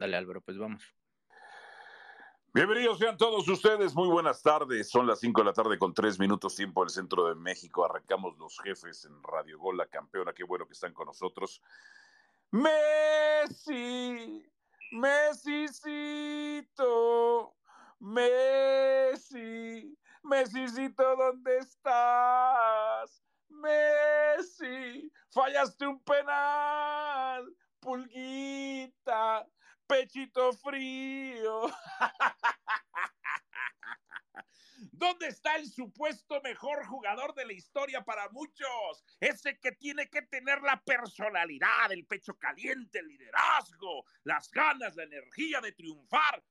Dale Álvaro, pues vamos. Bienvenidos sean todos ustedes, muy buenas tardes. Son las 5 de la tarde con 3 minutos tiempo del centro de México. Arrancamos los jefes en Radio Gol, la campeona. Qué bueno que están con nosotros. Messi, Messicito, Messi, Messicito, ¿dónde estás? Messi, fallaste un penal, pulguita, pechito frío. ¿Dónde está el supuesto mejor jugador de la historia para muchos? Ese que tiene que tener la personalidad, el pecho caliente, el liderazgo, las ganas, la energía de triunfar.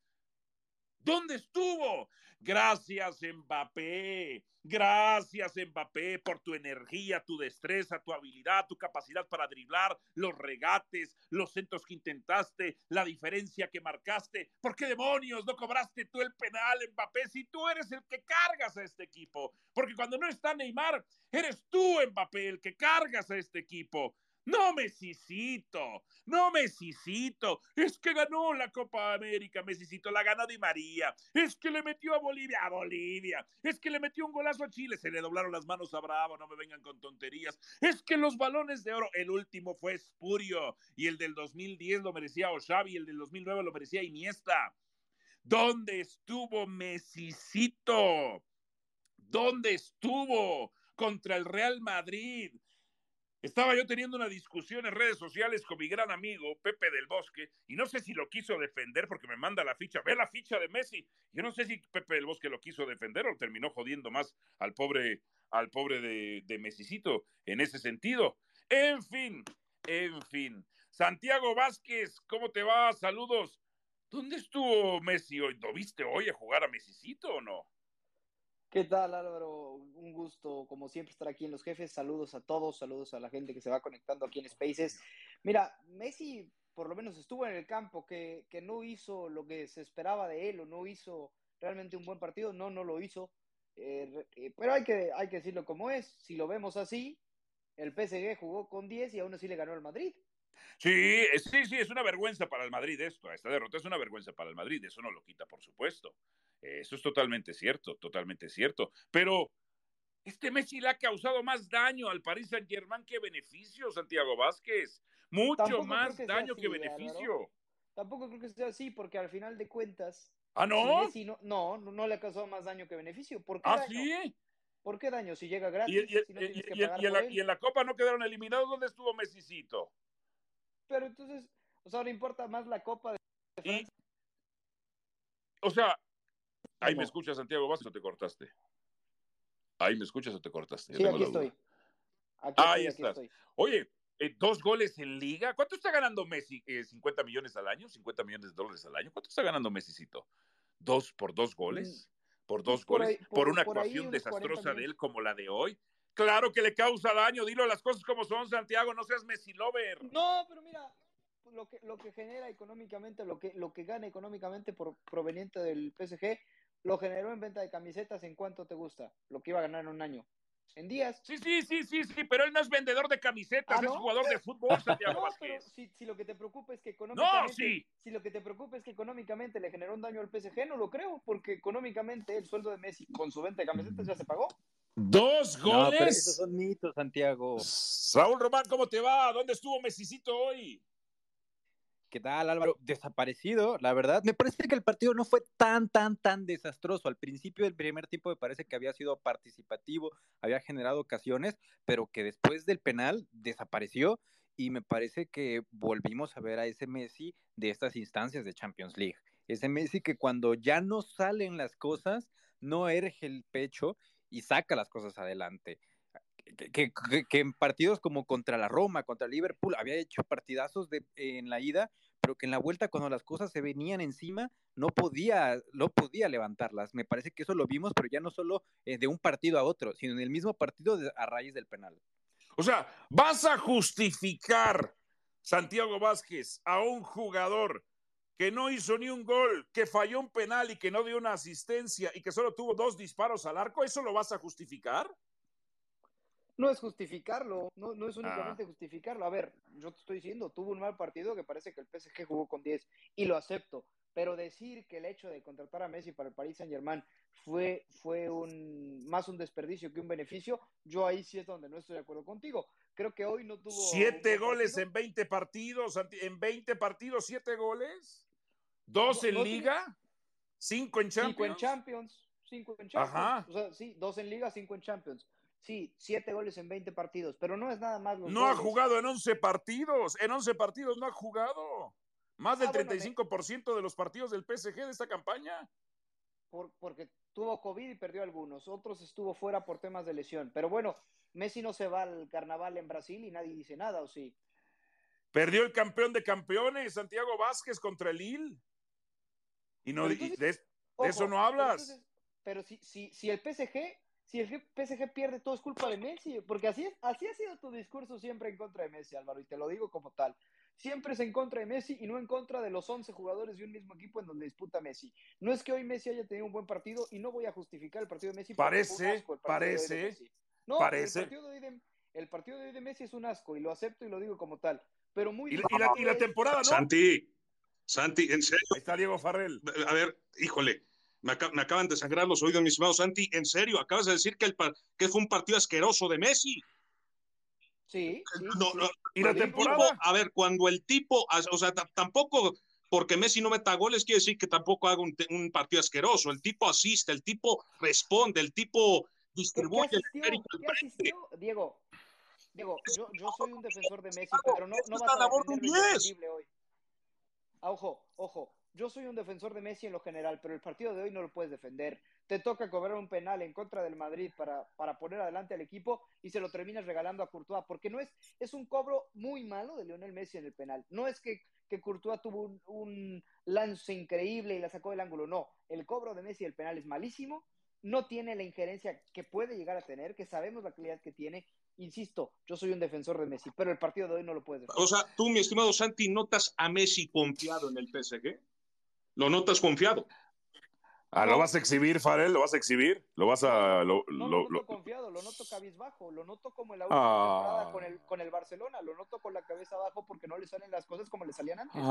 ¿Dónde estuvo? Gracias, Mbappé. Gracias, Mbappé, por tu energía, tu destreza, tu habilidad, tu capacidad para driblar, los regates, los centros que intentaste, la diferencia que marcaste. ¿Por qué demonios no cobraste tú el penal, Mbappé, si tú eres el que cargas a este equipo? Porque cuando no está Neymar, eres tú, Mbappé, el que cargas a este equipo. No, Messicito, no, Messicito. Es que ganó la Copa América, Messicito, la ganó Di María. Es que le metió a Bolivia, a Bolivia. Es que le metió un golazo a Chile, se le doblaron las manos a Bravo, no me vengan con tonterías. Es que los balones de oro, el último fue Espurio y el del 2010 lo merecía Oxavi y el del 2009 lo merecía Iniesta. ¿Dónde estuvo Messicito? ¿Dónde estuvo contra el Real Madrid? Estaba yo teniendo una discusión en redes sociales con mi gran amigo Pepe del Bosque y no sé si lo quiso defender porque me manda la ficha, ve la ficha de Messi. Yo no sé si Pepe del Bosque lo quiso defender o terminó jodiendo más al pobre, al pobre de, de Messicito en ese sentido. En fin, en fin. Santiago Vázquez, ¿cómo te va? Saludos. ¿Dónde estuvo Messi hoy? ¿Lo viste hoy a jugar a Messicito o no? ¿Qué tal Álvaro? Un gusto, como siempre, estar aquí en Los Jefes. Saludos a todos, saludos a la gente que se va conectando aquí en Spaces. Mira, Messi por lo menos estuvo en el campo, que, que no hizo lo que se esperaba de él o no hizo realmente un buen partido, no, no lo hizo. Eh, eh, pero hay que, hay que decirlo como es, si lo vemos así, el PSG jugó con 10 y aún así le ganó el Madrid. Sí, sí, sí, es una vergüenza para el Madrid esto. Esta derrota es una vergüenza para el Madrid, eso no lo quita, por supuesto. Eso es totalmente cierto, totalmente cierto. Pero este Messi le ha causado más daño al Paris Saint Germain que beneficio, Santiago Vázquez. Mucho Tampoco más que daño así, que Álvaro. beneficio. Tampoco creo que sea así, porque al final de cuentas, Ah, si no. Messi no, no, le ha causado más daño que beneficio. ¿Por qué Ah, daño? sí. ¿Por qué daño? Si llega gratis, Y, y- si no y- tienes que y- pagar y en la, él. y en la Copa no quedaron eliminados. ¿Dónde estuvo Messicito? Pero entonces, o sea, ahora importa más la Copa de Francia. o sea, ahí me escuchas, Santiago Vázquez, o te cortaste. Ahí me escuchas o te cortaste. Sí, aquí estoy. Aquí Ahí estoy, aquí estás. estoy. Oye, eh, dos goles en liga. ¿Cuánto está ganando Messi? Eh, ¿50 millones al año? ¿50 millones de dólares al año? ¿Cuánto está ganando Messicito? ¿Dos por dos goles? ¿Por dos por goles? ahí- ¿Por, por- una por actuación unos 40 desastrosa de él como la de hoy? Claro que le causa daño. Dilo las cosas como son, Santiago. No seas Messi lover. No, pero mira, lo que, lo que genera económicamente, lo que, lo que gana económicamente por proveniente del PSG, lo generó en venta de camisetas en cuánto te gusta, lo que iba a ganar en un año. En días. Sí, sí, sí, sí, sí, pero él no es vendedor de camisetas, ¿Ah, es no? jugador de fútbol, Santiago No, pero si, si lo que te preocupa es que económicamente, sí. si lo que te preocupa es que económicamente le generó un daño al PSG, no lo creo, porque económicamente el sueldo de Messi con su venta de camisetas ya se pagó. Dos No, pero goles. esos son mitos, Santiago. Raúl Román, ¿cómo te va? ¿Dónde estuvo Messicito hoy? ¿Qué tal, Álvaro? Desaparecido, la verdad. Me parece que el partido no fue tan, tan, tan desastroso. Al principio del primer tiempo me parece que había sido participativo, había generado ocasiones, pero que después del penal desapareció y me parece que volvimos a ver a ese Messi de estas instancias de Champions League. Ese Messi que cuando ya no salen las cosas, no erge el pecho y saca las cosas adelante. Que, en partidos como contra la Roma, contra Liverpool, había hecho partidazos de, en la ida, pero que en la vuelta, cuando las cosas se venían encima, no podía, no podía levantarlas. Me parece que eso lo vimos, pero ya no solo eh, de un partido a otro, sino en el mismo partido de- a raíz del penal. O sea, vas a justificar, Santiago Vázquez, a un jugador que no hizo ni un gol, que falló un penal y que no dio una asistencia y que solo tuvo dos disparos al arco, ¿eso lo vas a justificar? No es justificarlo, no, no es únicamente ah. justificarlo. A ver, yo te estoy diciendo, tuvo un mal partido que parece que el PSG jugó con 10 y lo acepto, pero decir que el hecho de contratar a Messi para el Paris Saint Germain fue, fue un, más un desperdicio que un beneficio, yo ahí sí es donde no estoy de acuerdo contigo. Creo que hoy no tuvo... Siete goles en 20 partidos, en 20 partidos, siete goles, dos en Liga, cinco en Champions. Cinco en Champions, cinco en Champions. Ajá. O sea, sí, dos en Liga, cinco en Champions. Sí, siete goles en 20 partidos, pero no es nada más. no ha jugado en 11 partidos, en 11 partidos no ha jugado. Más del 35% ah, de los partidos del PSG de esta campaña. Por, porque tuvo COVID y perdió algunos, otros estuvo fuera por temas de lesión. Pero bueno, Messi no se va al carnaval en Brasil y nadie dice nada, ¿o sí? Perdió el campeón de campeones, Santiago Vázquez contra el Lille. Y no, de, eso no hablas. pero si, si, si el PSG si el PSG pierde, todo es culpa de Messi, porque así, es, así ha sido tu discurso siempre en contra de Messi, Álvaro, y te lo digo como tal. Siempre es en contra de Messi y no en contra de los 11 jugadores de un mismo equipo en donde disputa Messi. No es que hoy Messi haya tenido un buen partido y no voy a justificar el partido de Messi. Parece, parece, no, parece. El partido, de hoy de, el partido de hoy de Messi es un asco y lo acepto y lo digo como tal. Pero muy... Y, la, y la, temporada, ¿no? Santi, Santi, en serio. Ahí está Diego Farrell. A ver, híjole me, acaban de sangrar los oídos, mi estimado Santi. En serio, acabas de decir que, el, que fue un partido asqueroso de Messi. Sí. ¿Y la temporada? a ver, cuando el tipo, o sea, tampoco porque Messi no meta goles quiere decir que tampoco haga un, partido asqueroso. El tipo asiste, el tipo responde, el tipo distribuye. ¿Qué Diego, Diego, yo, yo, soy un defensor de Messi, pero no, no vas a defender hoy. Ah, ojo, ojo, yo soy un defensor de Messi en lo general, pero el partido de hoy no lo puedes defender. Te toca cobrar un penal en contra del Madrid para, para poner adelante al equipo y se lo terminas regalando a Courtois, porque no es, es un cobro muy malo de Lionel Messi en el penal. No es que, que Courtois tuvo un, lance increíble y la sacó del ángulo, no. El cobro de Messi el penal es malísimo, no tiene la injerencia que puede llegar a tener, que sabemos la calidad que tiene. Insisto, yo soy un defensor de Messi, pero el partido de hoy no lo puedes defender. O sea, tú, mi estimado Santi, ¿notas a Messi confiado en el PSG? ¿Lo notas confiado? Ah, ¿Lo vas a exhibir, Farel? ¿Lo vas a exhibir? ¿Lo vas a...? Lo, no lo, noto confiado, lo noto cabizbajo, lo noto como en la última ah. temporada con el, con el Barcelona, lo noto con la cabeza abajo porque no le salen las cosas como le salían antes.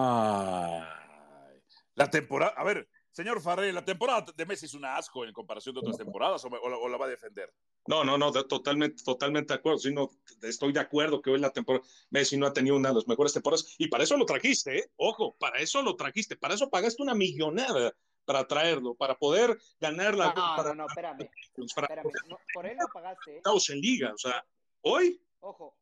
La temporada, a ver, señor Farel, la temporada de Messi es un asco en comparación de otras temporadas o, la, va a defender? No, no, no, totalmente, totalmente de acuerdo. Sí, no, estoy de acuerdo que hoy la temporada Messi no ha tenido una de las mejores temporadas y para eso lo trajiste, ¿eh? Ojo, para eso lo trajiste, para eso pagaste una millonada para traerlo, para poder ganar la. No, para, no, no, espérame. espérame. por él lo pagaste. ¿eh? Estamos en liga, o sea, hoy. Ojo,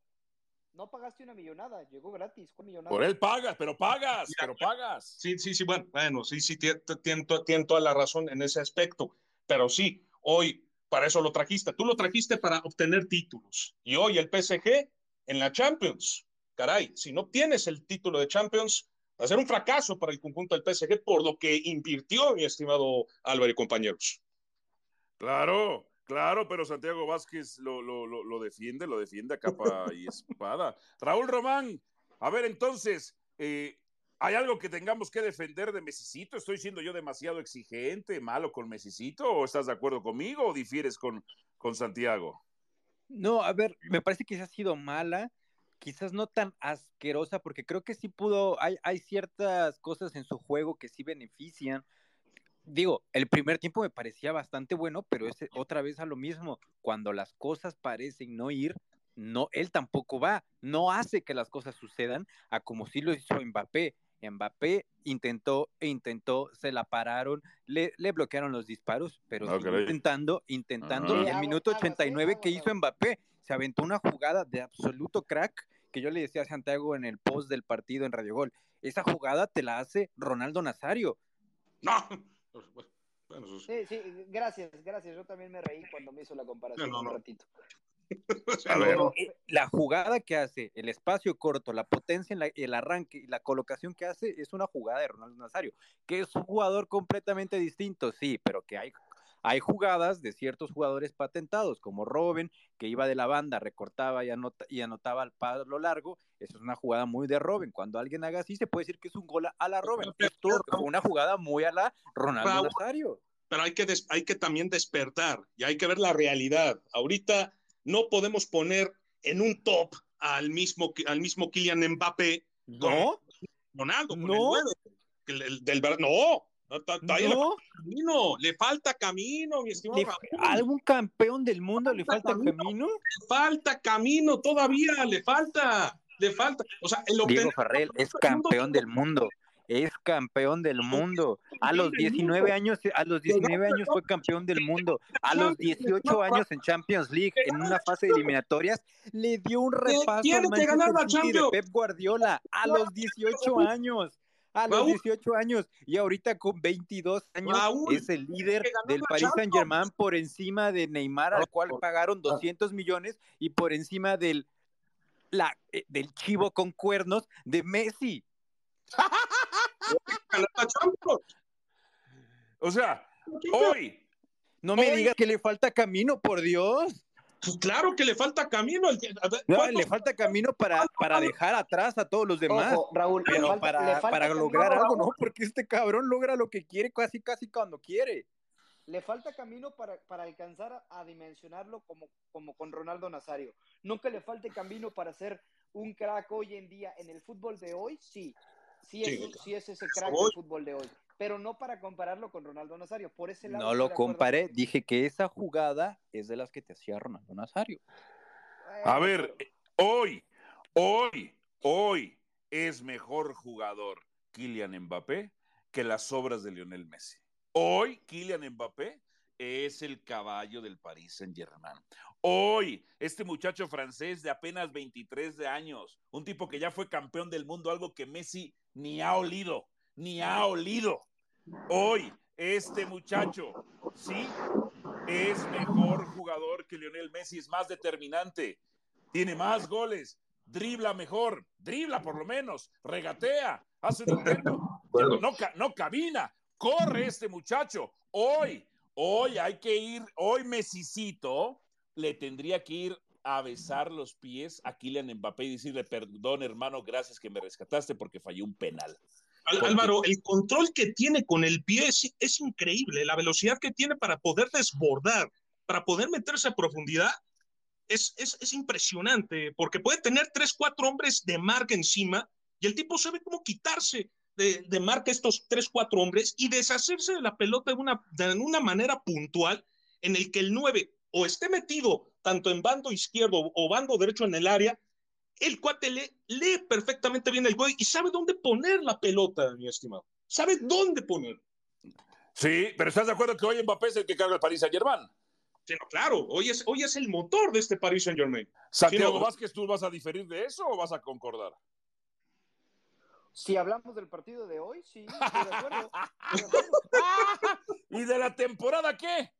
no pagaste una millonada, llegó gratis, con millonada. Por él pagas, pero pagas, pero pagas. Sí, sí, sí, bueno, bueno, sí, sí, tiene toda la razón en ese aspecto, pero sí, hoy para eso lo trajiste. Tú lo trajiste para obtener títulos. Y hoy el PSG en la Champions, caray, si no obtienes el título de Champions, va a ser un fracaso para el conjunto del PSG por lo que invirtió mi estimado Álvaro y compañeros. Claro, claro, pero Santiago Vázquez lo, lo, lo, defiende, lo defiende a capa y espada. Raúl Román, a ver entonces, eh, ¿Hay algo que tengamos que defender de Mesicito? ¿Estoy siendo yo demasiado exigente, malo con Mesicito? ¿O estás de acuerdo conmigo o difieres con, con Santiago? No, a ver, me parece que se ha sido mala, quizás no tan asquerosa, porque creo que sí pudo, hay, hay ciertas cosas en su juego que sí benefician. Digo, el primer tiempo me parecía bastante bueno, pero es otra vez a lo mismo. Cuando las cosas parecen no ir, no, él tampoco va, no hace que las cosas sucedan a como sí lo hizo Mbappé. Mbappé intentó e intentó, se la pararon, le, le bloquearon los disparos, pero intentando, intentando. Y en el minuto 89 que hizo Mbappé, se aventó una jugada de absoluto crack que yo le decía a Santiago en el post del partido en Radio Gol. Esa jugada te la hace Ronaldo Nazario. No. Sí, sí, gracias, gracias. Yo también me reí cuando me hizo la comparación un ratito. Eh, la jugada que hace, el espacio corto, la potencia en el arranque y la colocación que hace es una jugada de Ronaldo Nazario, que es un jugador completamente distinto, sí, pero que hay, hay jugadas de ciertos jugadores patentados, como Robin, que iba de la banda, recortaba y, y anotaba al palo largo. Eso es una jugada muy de Robin. Cuando alguien haga así, se puede decir que es un gol a la Robin. Esto fue una jugada muy a la Ronaldo Nazario. Pero hay que, hay que también despertar y hay que ver la realidad. Ahorita no podemos poner en un top al mismo, al mismo Kylian Mbappé. ¿No? Ronaldo, con ¿No? el 9, el- del, no, no, camino, le falta camino, mi estimado. ¿A algún campeón del mundo le falta Camino. camino? Le falta camino todavía, le falta, le falta. O sea, el Diego Farrell es campeón del mundo. Es campeón del mundo. A los 19 años, a los 19 años fue campeón del mundo. A los 18 años en Champions League, en una fase de eliminatorias, le dio un repaso al que ganar la Manchester City de. Pep Guardiola. A los 18 años. A los Raúl. 18 años y ahorita con 22 años Raúl, es el líder del Paris. Saint Germain por encima de Neymar al cual pagaron 200 millones y por encima del la, eh, del chivo con cuernos de Messi. O sea, hoy, No me Hoy- digas que le falta camino, por Dios. Pues claro que le falta camino. el- a ver, No, ¿cuántos- le falta camino para, para dejar atrás a todos los demás. Ojo, Raúl, le pero falta- para, falta para camino, lograr algo, no, porque este cabrón logra lo que quiere casi, casi cuando quiere. Le falta camino para, para alcanzar a, a dimensionarlo como, como con Ronaldo Nazario. No que le falte camino para ser un crack hoy en día en el fútbol de hoy, sí. Sí es, Sí, sí es ese crack del fútbol de hoy. Pero no para compararlo con Ronaldo Nazario. Por ese lado. No lo acuerdo comparé, dije que esa jugada es de las que te hacía Ronaldo Nazario. a Eh, ver, hoy, hoy, hoy es mejor jugador Kylian Mbappé que las obras de Lionel Messi. Hoy Kylian Mbappé es el caballo del Paris Saint-Germain. Hoy, este muchacho francés de apenas 23 de años, un tipo que ya fue campeón del mundo, algo que Messi ni ha olido, ni ha olido. Hoy, este muchacho, sí, es mejor jugador que Lionel Messi, es más determinante, tiene más goles, dribla mejor, dribla por lo menos, regatea, hace un intento, no, no camina, corre este muchacho. Hoy, hoy hay que ir, hoy Messicito le tendría que ir a besar los pies a Kylian Mbappé y decirle, perdón hermano, gracias que me rescataste porque fallé un penal. Al- Porque- Álvaro, el control que tiene con el pie es, es increíble. La velocidad que tiene para poder desbordar, para poder meterse a profundidad, es, es, es impresionante, porque puede tener tres, cuatro hombres de marca encima y el tipo sabe cómo quitarse de, de marca estos tres, cuatro hombres y deshacerse de la pelota de una, de una manera puntual en el que el 9 o esté metido tanto en bando izquierdo o bando derecho en el área, el cuate lee, lee perfectamente bien el juego y sabe dónde poner la pelota, mi estimado. Sabe dónde poner. Sí, pero ¿estás de acuerdo que hoy Mbappé es el que carga el Paris Saint Germain? Sí, no, claro, hoy es, hoy es el motor de este Paris Saint Germain. Santiago Sí, no. Vázquez, ¿tú vas a diferir de eso o vas a concordar? Si hablamos del partido de hoy, sí, estoy de acuerdo. Estoy de acuerdo. ¿Y de la temporada qué?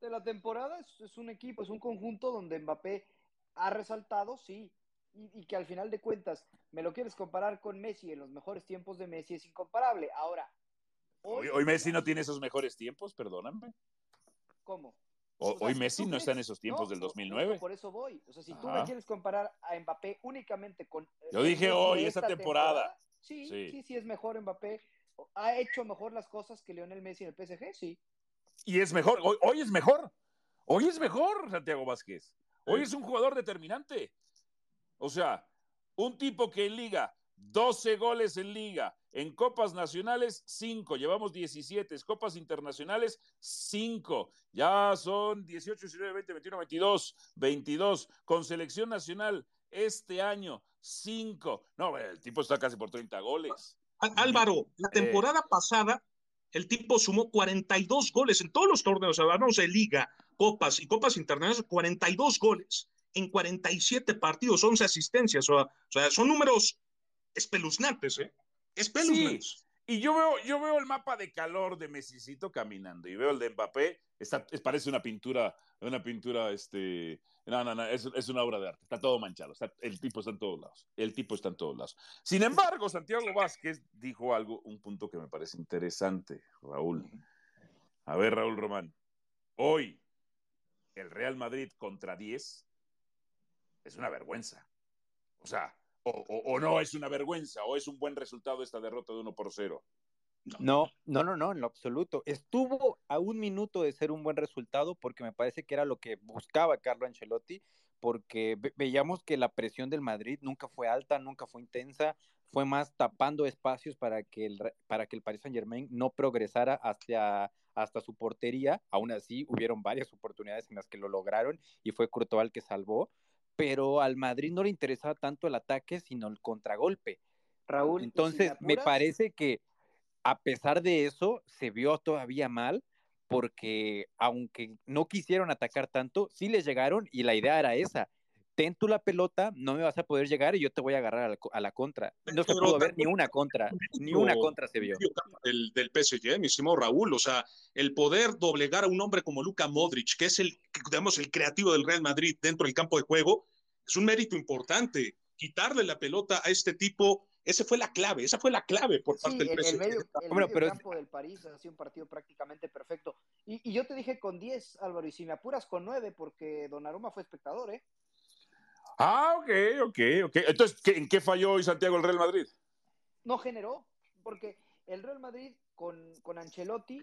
de la temporada es, es un equipo, es un conjunto donde Mbappé ha resaltado, sí, y, y que al final de cuentas me lo quieres comparar con Messi en los mejores tiempos de Messi es incomparable. Ahora, Hoy, hoy Messi no tiene esos mejores tiempos, perdóname. ¿Cómo? O- hoy si Messi no está en esos tiempos no, del no, 2009. justo Por eso voy. O sea, si tú Ajá. me quieres comparar a Mbappé únicamente con. eh, Yo dije hoy, esta esta temporada. sí, Sí. sí, sí, es mejor Mbappé. ¿Ha hecho mejor las cosas que Lionel Messi en el PSG? Sí. Y es mejor, hoy, hoy es mejor. Hoy es mejor, Santiago Vázquez. Hoy es un jugador determinante. O sea, un tipo que en liga, 12 goles en liga, en copas nacionales, 5, llevamos 17, copas internacionales, 5, ya son 18, 19, 20, 21, 22, 22, con selección nacional este año, 5. No, el tipo está casi por 30 goles. Álvaro, la temporada pasada, el tipo sumó 42 goles en todos los torneos, hablamos de liga, copas y copas internacionales, 42 goles en 47 partidos, 11 asistencias, o sea, son números espeluznantes, ¿eh? Espeluznantes. Y yo veo, yo veo el mapa de calor de Messicito caminando y veo el de Mbappé, está, es- parece una pintura, una pintura, este, no, no, no, es, es una obra de arte, está todo manchado, está- el tipo está en todos lados, el tipo está en todos lados. Sin embargo, Santiago Vázquez dijo algo, un punto que me parece interesante, Raúl. A ver, Raúl Román, hoy el Real Madrid contra 10 es una vergüenza. O sea, o, o- o no es una vergüenza, o es un buen resultado esta derrota de 1 por 0. No, no, no, no, en lo absoluto. Estuvo a un minuto de ser un buen resultado porque me parece que era lo que buscaba Carlo Ancelotti, porque veíamos que la presión del Madrid nunca fue alta, nunca fue intensa, fue más tapando espacios para que el, para que el Paris Saint Germain no progresara hacia, hasta su portería. Aún así, hubieron varias oportunidades en las que lo lograron y fue Courtois el que salvó, pero al Madrid no le interesaba tanto el ataque, sino el contragolpe. Raúl. Entonces, me parece que a pesar de eso, se vio todavía mal porque aunque no quisieron atacar tanto, sí les llegaron y la idea era esa. Ten tú la pelota, no me vas a poder llegar y yo te voy a agarrar a la, contra. No se pudo ver ni una contra, ni una contra se vio. Del, del PSG, mi estimado Raúl, o sea, el poder doblegar a un hombre como Luka Modric, que es el, digamos, el creativo del Real Madrid dentro del campo de juego, es un mérito importante. Quitarle la pelota a este tipo esa fue la clave, esa fue la clave por parte del presidente. El medio, el medio campo del París ha sido un partido prácticamente perfecto. Y, yo te dije con 10, Álvaro, y si me apuras con 9, porque Donnarumma fue espectador, ¿eh? Ah, ok, ok, ok. Entonces, ¿en qué falló hoy Santiago el Real Madrid? No generó, porque el Real Madrid con, con Ancelotti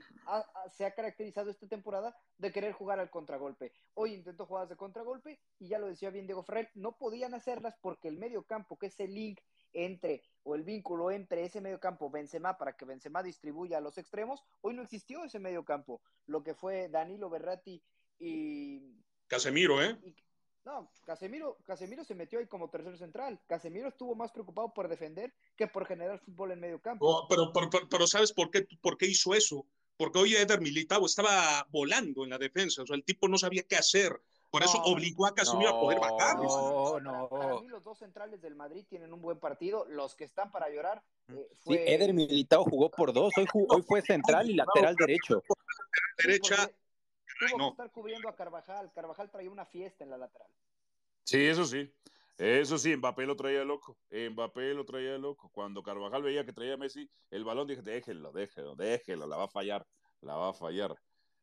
se ha caracterizado esta temporada de querer jugar al contragolpe. Hoy intentó jugadas de contragolpe y ya lo decía bien Diego Ferrer, no podían hacerlas porque el medio campo, que es el link entre o el vínculo entre ese medio campo Benzema para que Benzema distribuya a los extremos, hoy no existió ese medio campo, lo que fue Danilo Berratti y Casemiro, ¿eh? No, Casemiro, Casemiro se metió ahí como tercer central. Casemiro estuvo más preocupado por defender que por generar fútbol en medio campo. Oh, pero, pero, ¿sabes por qué, por qué hizo eso? Porque hoy Eder Militao estaba volando en la defensa, o sea, el tipo no sabía qué hacer. Por eso obligó a Casemiro a poder bajar. No, no. Para, mí los dos centrales del Madrid tienen un buen partido. Los que están para llorar. Eh, fue... Sí, Eder Militao jugó por dos. Hoy, hoy fue central y lateral derecho. Derecha. Tuvo que estar cubriendo a Carvajal. Carvajal traía una fiesta en la lateral. Sí, eso sí. Eso sí, Mbappé lo traía loco. Mbappé lo traía loco. Cuando Carvajal veía que traía Messi el balón, dije, déjenlo, déjenlo, déjenlo, la va a fallar, la va a fallar.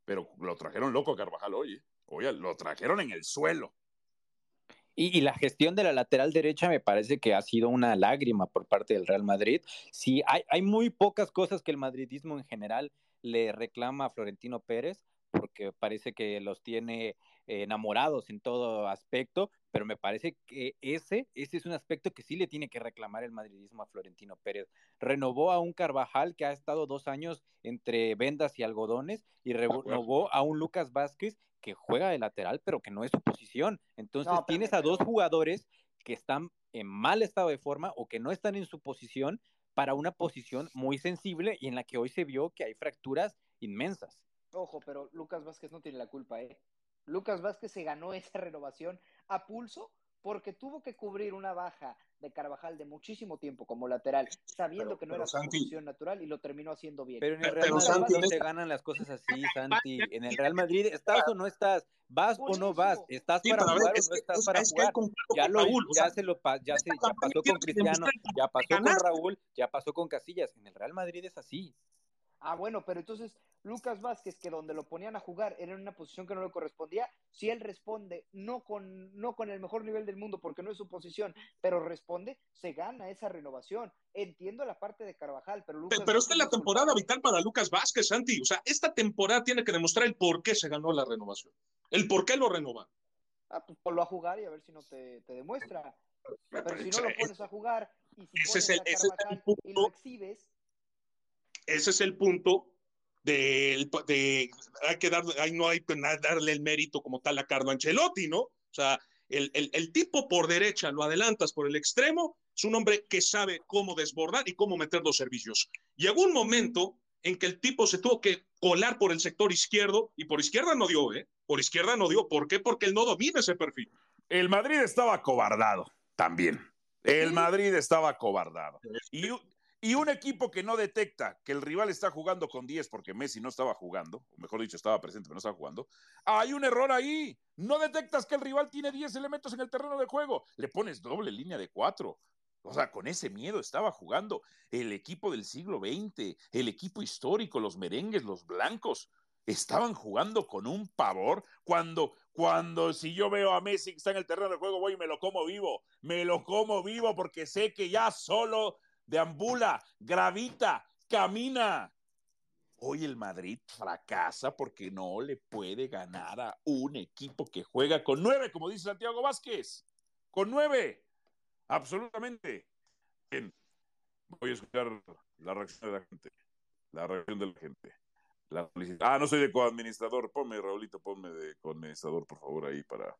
Pero lo trajeron loco a Carvajal hoy. ¿eh? Oye, lo trajeron en el suelo. Y, la gestión de la lateral derecha me parece que ha sido una lágrima por parte del Real Madrid. Sí, hay, hay muy pocas cosas que el madridismo en general le reclama a Florentino Pérez, porque parece que los tiene enamorados en todo aspecto, pero me parece que ese, ese es un aspecto que sí le tiene que reclamar el madridismo a Florentino Pérez. Renovó a un Carvajal que ha estado dos años entre vendas y algodones y renovó a un Lucas Vázquez que juega de lateral, pero que no es su posición. Entonces tienes a dos jugadores que están en mal estado de forma o que no están en su posición para una posición muy sensible y en la que hoy se vio que hay fracturas inmensas. Ojo, pero Lucas Vázquez no tiene la culpa, ¿eh? Lucas Vázquez se ganó esa renovación a pulso porque tuvo que cubrir una baja de Carvajal de muchísimo tiempo como lateral, sabiendo que no era su posición natural y lo terminó haciendo bien. Pero en el Real Madrid no se ganan las cosas así, Santi. En el Real Madrid, ¿estás o no estás? ¿Vas o no vas? ¿Estás para jugar o no estás para jugar? Ya, lo, ya, se lo, ya, se, ya pasó con Cristiano, ya pasó con Raúl, ya pasó con Casillas. En el Real Madrid es así. Ah, bueno, pero entonces Lucas Vázquez, que donde lo ponían a jugar era en una posición que no le correspondía, si él responde no con, no con el mejor nivel del mundo porque no es su posición, pero responde, se gana esa renovación. Entiendo la parte de Carvajal, pero Lucas Pero, esta es la temporada vital para Lucas Vázquez, Santi. O sea, esta temporada tiene que demostrar el por qué se ganó la renovación. El por qué lo renova. Ah, pues ponlo a jugar y a ver si no te, demuestra. Pero si no lo pones a jugar y si pones a Carvajal y lo exhibes, ese es el punto de, de hay que dar, ahí no hay que darle el mérito como tal a Carlo Ancelotti, ¿no? O sea, el, el, el, tipo por derecha lo adelantas por el extremo, es un hombre que sabe cómo desbordar y cómo meter los servicios. Llegó un momento en que el tipo se tuvo que colar por el sector izquierdo y por izquierda no dio, ¿eh? Por izquierda no dio. ¿Por qué? Porque él no domina ese perfil. El Madrid estaba cobardado también. El Madrid estaba cobardado. Y, y un equipo que no detecta que el rival está jugando con 10 porque Messi no estaba jugando, o mejor dicho, estaba presente pero no estaba jugando, hay un error ahí. No detectas que el rival tiene 10 elementos en el terreno de juego. Le pones doble línea de 4. O sea, con ese miedo estaba jugando el equipo del siglo XX, el equipo histórico, los merengues, los blancos. Estaban jugando con un pavor cuando, cuando si yo veo a Messi que está en el terreno de juego, voy y me lo como vivo. Me lo como vivo porque sé que ya solo deambula, gravita, camina. Hoy el Madrid fracasa porque no le puede ganar a un equipo que juega con nueve, como dice Santiago Vázquez. Con nueve. Absolutamente. Bien. Voy a escuchar la reacción de la gente. La reacción de la gente. ah, no soy de coadministrador. Ponme, Raulito, ponme de coadministrador, por favor, ahí para,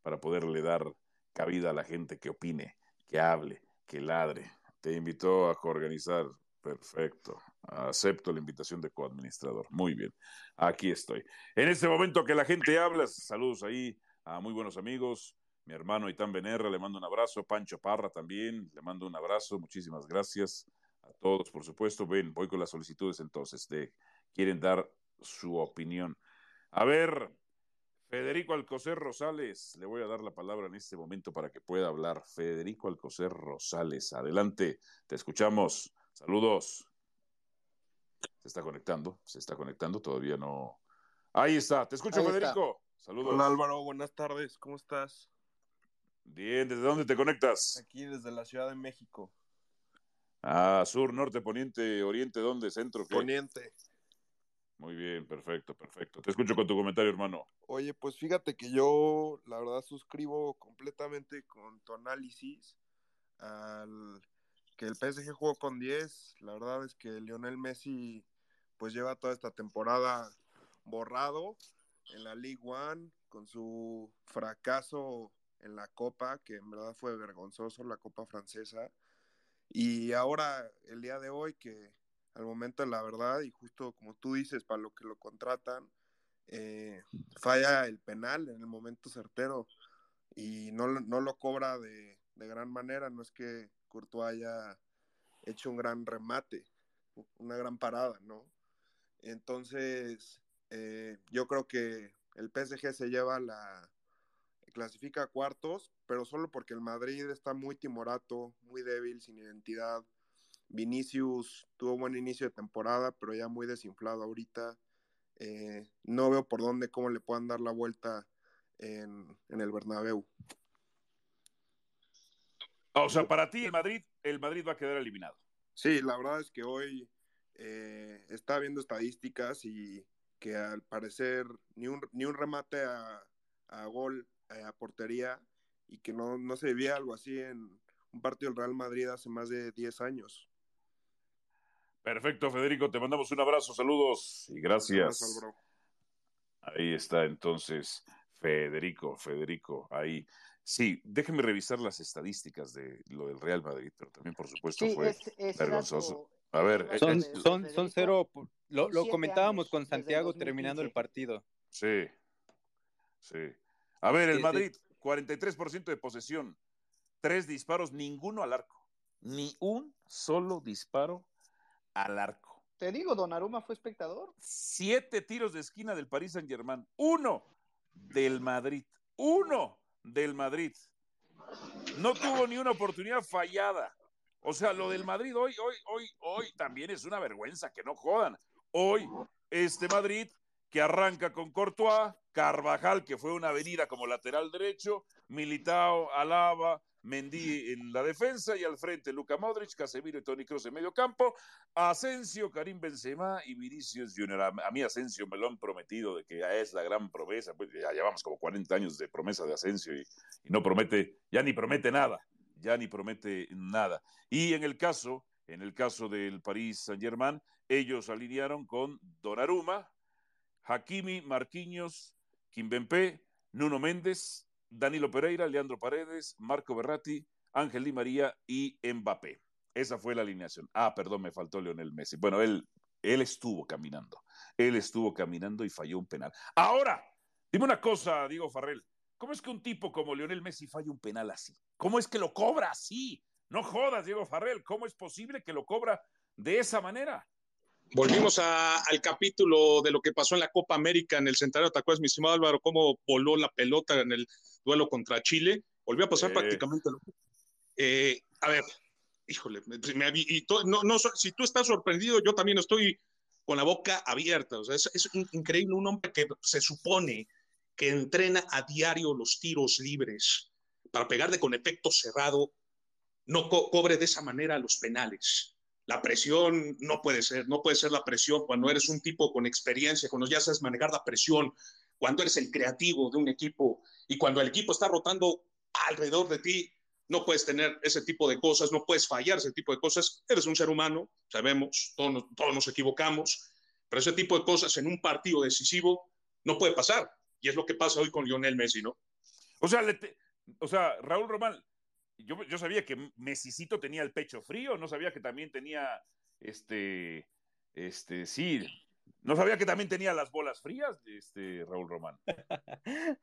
para poderle dar cabida a la gente que opine, que hable, que ladre. Te invitó a coorganizar. Perfecto. Acepto la invitación de coadministrador. Muy bien. Aquí estoy. En este momento que la gente habla, saludos ahí a muy buenos amigos. Mi hermano Itán Benerra, le mando un abrazo. Pancho Parra también, le mando un abrazo. Muchísimas gracias a todos, por supuesto. Ven, voy con las solicitudes entonces. De, quieren dar su opinión. A ver, Federico Alcocer Rosales, le voy a dar la palabra en este momento para que pueda hablar. Federico Alcocer Rosales, adelante, te escuchamos. Saludos. Se está conectando, se está conectando, todavía no. Ahí está, te escucho, Federico. Saludos. Hola Álvaro, buenas tardes, ¿cómo estás? Bien, ¿desde dónde te conectas? Aquí desde la Ciudad de México. Ah, sur, norte, poniente, oriente, ¿dónde? ¿Centro? Poniente. Muy bien, perfecto, perfecto. Te escucho con tu comentario, hermano. Oye, pues fíjate que yo, la verdad, suscribo completamente con tu análisis al que el PSG jugó con 10. La verdad es que Lionel Messi, pues lleva toda esta temporada borrado en la League One con su fracaso en la Copa, que en verdad fue vergonzoso, la Copa francesa. Y ahora, el día de hoy, que al momento la verdad, y justo como tú dices, para lo que lo contratan, eh, falla el penal en el momento certero y no, no lo cobra de, de, gran manera. No es que Courtois haya hecho un gran remate, una gran parada, ¿no? Entonces, eh, yo creo que el PSG se lleva la, clasifica a cuartos, pero solo porque el Madrid está muy timorato, muy débil, sin identidad. Vinicius tuvo buen inicio de temporada, pero ya muy desinflado ahorita. Eh, no veo por dónde, cómo le puedan dar la vuelta en, el Bernabéu. O sea, para ti el Madrid, el Madrid va a quedar eliminado. Sí, la verdad es que hoy eh, está viendo estadísticas y que al parecer ni un, ni un remate a, a gol eh, a portería y que no, no se vivía algo así en un partido del Real Madrid hace más de 10 años. Perfecto, Federico, te mandamos un abrazo, saludos y gracias. Ahí está entonces Federico, Federico, ahí. Sí, déjeme revisar las estadísticas de lo del Real Madrid, pero también, por supuesto, fue vergonzoso. A ver, son, son, son cero, lo, lo comentábamos con Santiago terminando el partido. Sí, sí. A ver, el Madrid, 43% de posesión, tres disparos, ninguno al arco. Ni un solo disparo al arco. Te digo, Donnarumma fue espectador. Siete tiros de esquina del Paris Saint Germain, uno del Madrid, uno del Madrid. No tuvo ni una oportunidad fallada. O sea, lo del Madrid hoy, hoy, hoy, hoy también es una vergüenza, que no jodan. Hoy, este Madrid que arranca con Courtois, Carvajal, que fue una avenida como lateral derecho, Militao, Alaba, Mendy en la defensa y al frente Luca Modric, Casemiro y Toni Kroos en medio campo, Asensio, Karim Benzema y Vinicius Junior. A, mí Asensio me lo han prometido de que ya es la gran promesa, pues ya llevamos como 40 años de promesa de Asensio y, y no promete, ya ni promete nada, ya ni promete nada. Y en el caso, en el caso del París Saint-Germain, ellos alinearon con Donnarumma, Hakimi, Marquinhos, Kimbempe, Nuno Méndez, Danilo Pereira, Leandro Paredes, Marco Berratti, Ángel Di María y Mbappé. Esa fue la alineación. Ah, perdón, me faltó Leonel Messi. Bueno, él, él estuvo caminando. Él estuvo caminando y falló un penal. Ahora, dime una cosa, Diego Farrell. ¿Cómo es que un tipo como Leonel Messi falla un penal así? ¿Cómo es que lo cobra así? No jodas, Diego Farrell. ¿Cómo es posible que lo cobra de esa manera? Volvimos al capítulo de lo que pasó en la Copa América en el Centenario. ¿Te acuerdas, mi estimado Álvaro, cómo voló la pelota en el duelo contra Chile? Volvió a pasar prácticamente lo eh, A ver, híjole, y no, no, si tú estás sorprendido, yo también estoy con la boca abierta. O sea, es, es increíble un hombre que se supone que entrena a diario los tiros libres para pegarle con efecto cerrado, no cobre de esa manera los penales La presión no puede ser, no puede ser la presión cuando eres un tipo con experiencia, cuando ya sabes manejar la presión, cuando eres el creativo de un equipo y cuando el equipo está rotando alrededor de ti, no puedes tener ese tipo de cosas, no puedes fallar ese tipo de cosas. Eres un ser humano, sabemos, todos, todos nos equivocamos, pero ese tipo de cosas en un partido decisivo no puede pasar. Y es lo que pasa hoy con Lionel Messi, ¿no? O sea, o sea Raúl Román, yo, yo sabía que Messicito tenía el pecho frío, no sabía que también tenía, este, este, sí, no sabía que también tenía las bolas frías, este, Raúl Román.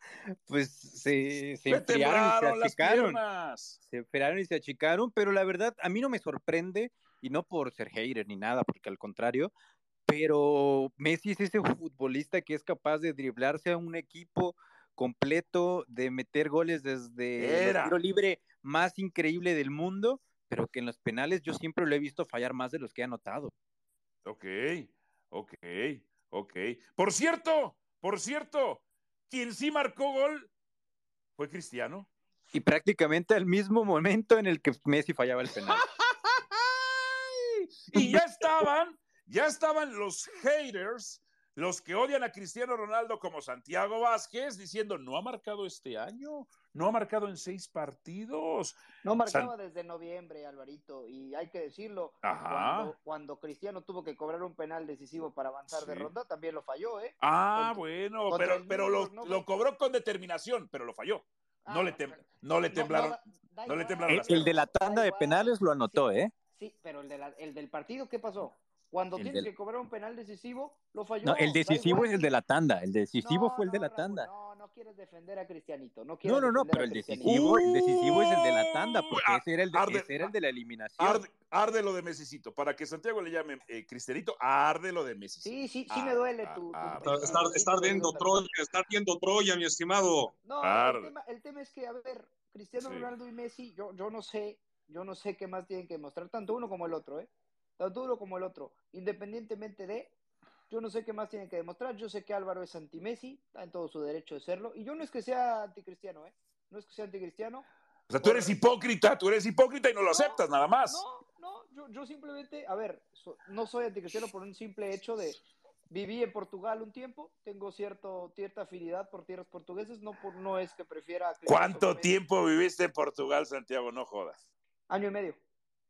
Pues se, se enfriaron y se achicaron. Se enfriaron y se achicaron, pero la verdad, a mí no me sorprende, y no por ser hater ni nada, porque al contrario, pero Messi es ese futbolista que es capaz de driblarse a un equipo completo, de meter goles desde el tiro libre más increíble del mundo, pero que en los penales yo siempre lo he visto fallar más de los que ha anotado. Ok, ok, ok. Por cierto, por cierto, quien sí marcó gol fue Cristiano. Y prácticamente al mismo momento en el que Messi fallaba el penal. Y ya estaban, ya estaban los haters, los que odian a Cristiano Ronaldo como Santiago Vázquez, diciendo, no ha marcado este año, no ha marcado en seis partidos. No marcaba desde noviembre, Alvarito, y hay que decirlo, Ajá. cuando, cuando Cristiano tuvo que cobrar un penal decisivo para avanzar de ronda, también lo falló, ¿eh? Ah, bueno, pero, pero lo, lo cobró con determinación, pero lo falló. No Ah, le, tem- no le no, temblaron. da- da no le temblaron El, el de la da tanda de penales lo anotó, Sí, ¿eh? Sí, pero el, de la- el del partido, ¿qué pasó? Cuando El tienes del- que cobrar un penal decisivo, lo falló. No, el decisivo es el de la tanda, el decisivo No, fue el de la Raúl, tanda. No, no quieres defender a Cristianito. No, No, no, no, pero el decisivo, el decisivo es el de la tanda, porque ese era el de, arde- ese era el de la eliminación. Arde, arde lo de Mesicito. Para que Santiago le llame eh, Cristianito, arde lo de Mesicito. Sí, sí, sí Ah, me duele ah, tu... ah, está ardiendo tu- Troya, está ardiendo Troya, mi estimado. No, el tema, el tema es que, a ver, Cristiano Sí. Ronaldo y Messi, yo, yo no sé, yo no sé qué más tienen que demostrar, tanto uno como el otro, ¿eh? Tanto uno como el otro, independientemente de, yo no sé qué más tienen que demostrar, yo sé que Álvaro es anti-Messi, está en todo su derecho de serlo, y yo no es que sea anticristiano, ¿eh? No es que sea anticristiano, O sea, tú eres hipócrita, tú eres hipócrita y no lo aceptas, nada más. No, no, yo, yo simplemente, a ver, so- no soy anticristiano por un simple hecho de viví en Portugal un tiempo, tengo cierto, cierta afinidad por tierras portuguesas, no, por, no es que prefiera... ¿Cuánto tiempo viviste en Portugal, Santiago? No jodas. Año y medio.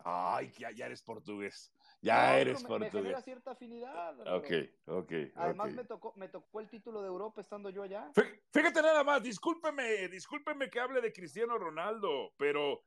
Ay, ya, ya eres portugués. Ya No, eres me, me genera cierta afinidad. Ok, ok. Además ok. me tocó, me tocó el título de Europa estando yo allá. Fí- Fíjate nada más, discúlpeme, discúlpeme que hable de Cristiano Ronaldo, pero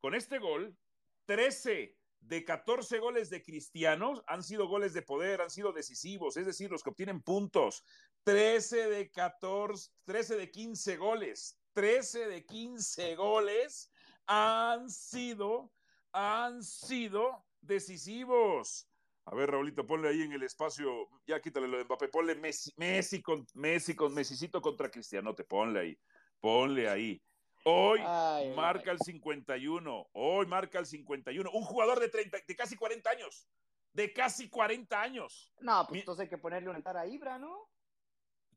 con este gol, 13 de 14 goles de Cristianos han sido goles de poder, han sido decisivos, es decir, los que obtienen puntos. 13 de 14, 13 de 15 goles, 13 de 15 goles han sido, han sido decisivos. A ver, Raulito, ponle ahí en el espacio, ya quítale lo de Mbappé, ponle Messi, Messi con Messi con Messicito contra Cristiano, te ponle ahí, ponle ahí. Hoy Ay, marca ay. el 51, hoy marca el 51, un jugador de 30, de casi 40 años, de casi 40 años. No, pues Mi- entonces hay que ponerle un altar a Ibra, ¿no?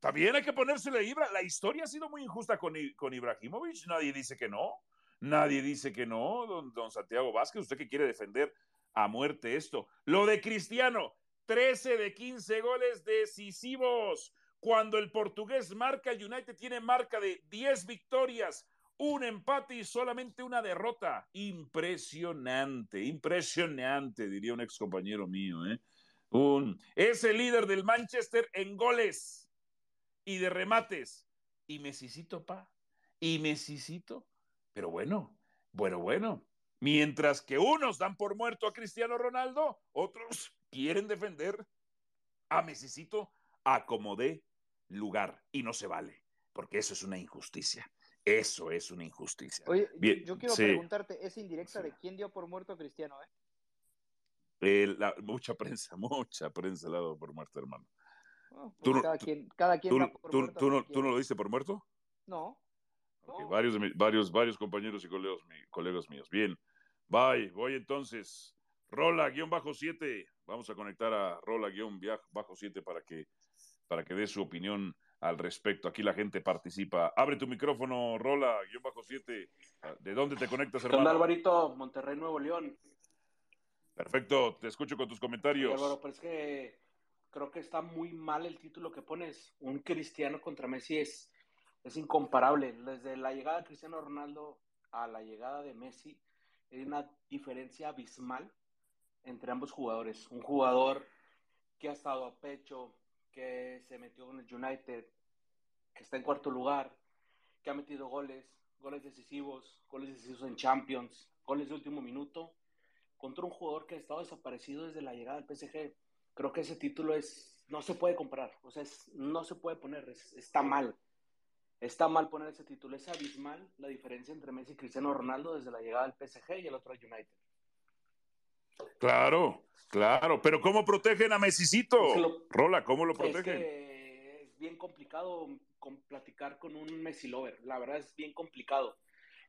También hay que ponérsele a Ibra. La historia ha sido muy injusta con, I- con Ibrahimovic. Nadie dice que no. Nadie dice que no, don, don Santiago Vázquez. Usted que quiere defender a muerte esto. Lo de Cristiano, 13 de 15 goles decisivos. Cuando el portugués marca, el United tiene marca de 10 victorias, un empate y solamente una derrota. Impresionante, impresionante, diría un ex compañero mío. ¿eh? Un, es el líder del Manchester en goles y de remates. Y Messicito, pa. Y Messicito. Pero bueno, bueno, bueno. Mientras que unos dan por muerto a Cristiano Ronaldo, otros quieren defender a Messicito a como dé lugar. Y no se vale, porque eso es una injusticia. Eso es una injusticia. Oye, yo- Bien, yo quiero sí. preguntarte, esa indirecta Sí. de quién dio por muerto a Cristiano, ¿eh? Eh, la- mucha prensa, mucha prensa le ha dado por muerto, hermano. Tú pues no- cada, tú- quien, cada quien ¿Tú, da por tú- muerto a tú no, ¿Tú no lo diste por muerto? No. Ok, no. varios, de mi- varios, varios compañeros y colegas, mi- colegas míos. Bien, bye, voy entonces. Rola, guion bajo 7. Vamos a conectar a Rola, guion via- bajo 7 para que, para que dé su opinión al respecto. Aquí la gente participa. Abre tu micrófono, Rola, guion bajo 7. ¿De dónde te conectas, ¿Qué onda, hermano? Alvarito? Monterrey, Nuevo León. Perfecto, te escucho con tus comentarios. Álvaro, pero es que creo que está muy mal el título que pones. Un cristiano contra Messi es, es incomparable. Desde la llegada de Cristiano Ronaldo a la llegada de Messi, hay una diferencia abismal entre ambos jugadores. Un jugador que ha estado a pecho, que se metió en el United, que está en cuarto lugar, que ha metido goles, goles decisivos, goles decisivos en Champions, goles de último minuto, contra un jugador que ha estado desaparecido desde la llegada del PSG. Creo que ese título es, no se puede comparar, o sea, no se puede poner, es, está mal. Está mal poner ese título, es abismal la diferencia entre Messi y Cristiano Ronaldo desde la llegada del PSG y el otro al United. Claro, claro, pero ¿cómo protegen a Messicito? Es que lo- Rola, ¿cómo lo Es protegen? que es bien complicado con platicar con un Messi lover, la verdad es bien complicado.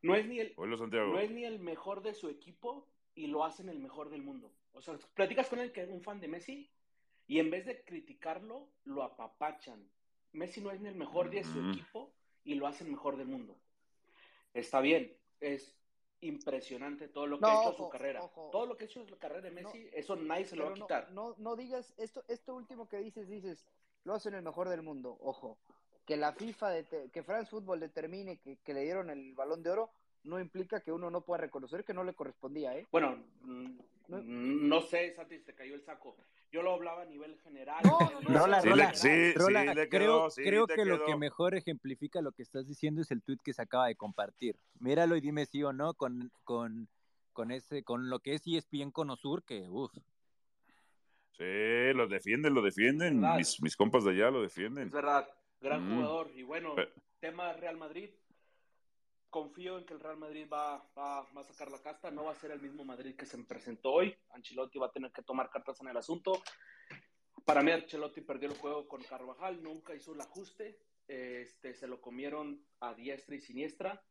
No es ni el, no es ni el mejor de su equipo y lo hacen el mejor del mundo. O sea, platicas con él que es un fan de Messi y en vez de criticarlo, lo apapachan. Messi no es ni el mejor de su Ujú. equipo y lo hacen mejor del mundo. Está bien, es impresionante todo lo que No, ha hecho ojo, su carrera. ojo. Todo lo que ha hecho su carrera de Messi, eso nadie se lo va a no, quitar. no, no digas, esto, esto último que dices, dices, lo hacen el mejor del mundo. Ojo, que la FIFA, dete- que France Football determine que, que le dieron el balón de oro, no implica que uno no pueda reconocer que no le correspondía, ¿eh? Bueno, No. mm, no sé, Santi, si te cayó el saco. Yo lo hablaba a nivel general. No, no, no. Rola, Sí, Rola, sí, Rola, sí, le creo, quedó, sí, creo te que lo que mejor ejemplifica lo que estás diciendo es el tweet que se acaba de compartir. Míralo y dime sí o no con, con, con ese, con lo que es ESPN con Osur, que uff. Sí, lo defienden, lo defienden. Mis, mis compas de allá lo defienden. Es verdad, gran Mm. jugador. Y bueno, tema Real Madrid. Confío en que el Real Madrid va, va, va a sacar la casta. No va a ser el mismo Madrid que se presentó hoy. Ancelotti va a tener que tomar cartas en el asunto. Para mí, Ancelotti perdió el juego con Carvajal. Nunca hizo el ajuste. Este, se lo comieron a diestra y siniestra.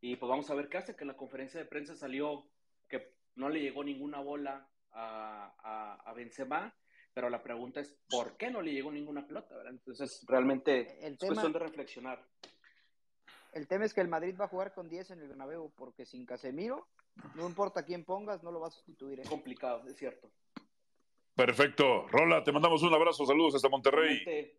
Y pues vamos a ver qué hace. Que en la conferencia de prensa salió que no le llegó ninguna bola a, a, a Benzema. Pero la pregunta es, ¿por qué no le llegó ninguna pelota? ¿verdad? Entonces, realmente El es tema- cuestión de reflexionar. El tema es que el Madrid va a jugar con 10 en el Bernabéu, porque sin Casemiro, no importa quién pongas, no lo va a sustituir. ¿eh? Es complicado, es cierto. Perfecto. Rola, te mandamos un abrazo. Saludos hasta Monterrey. Realmente,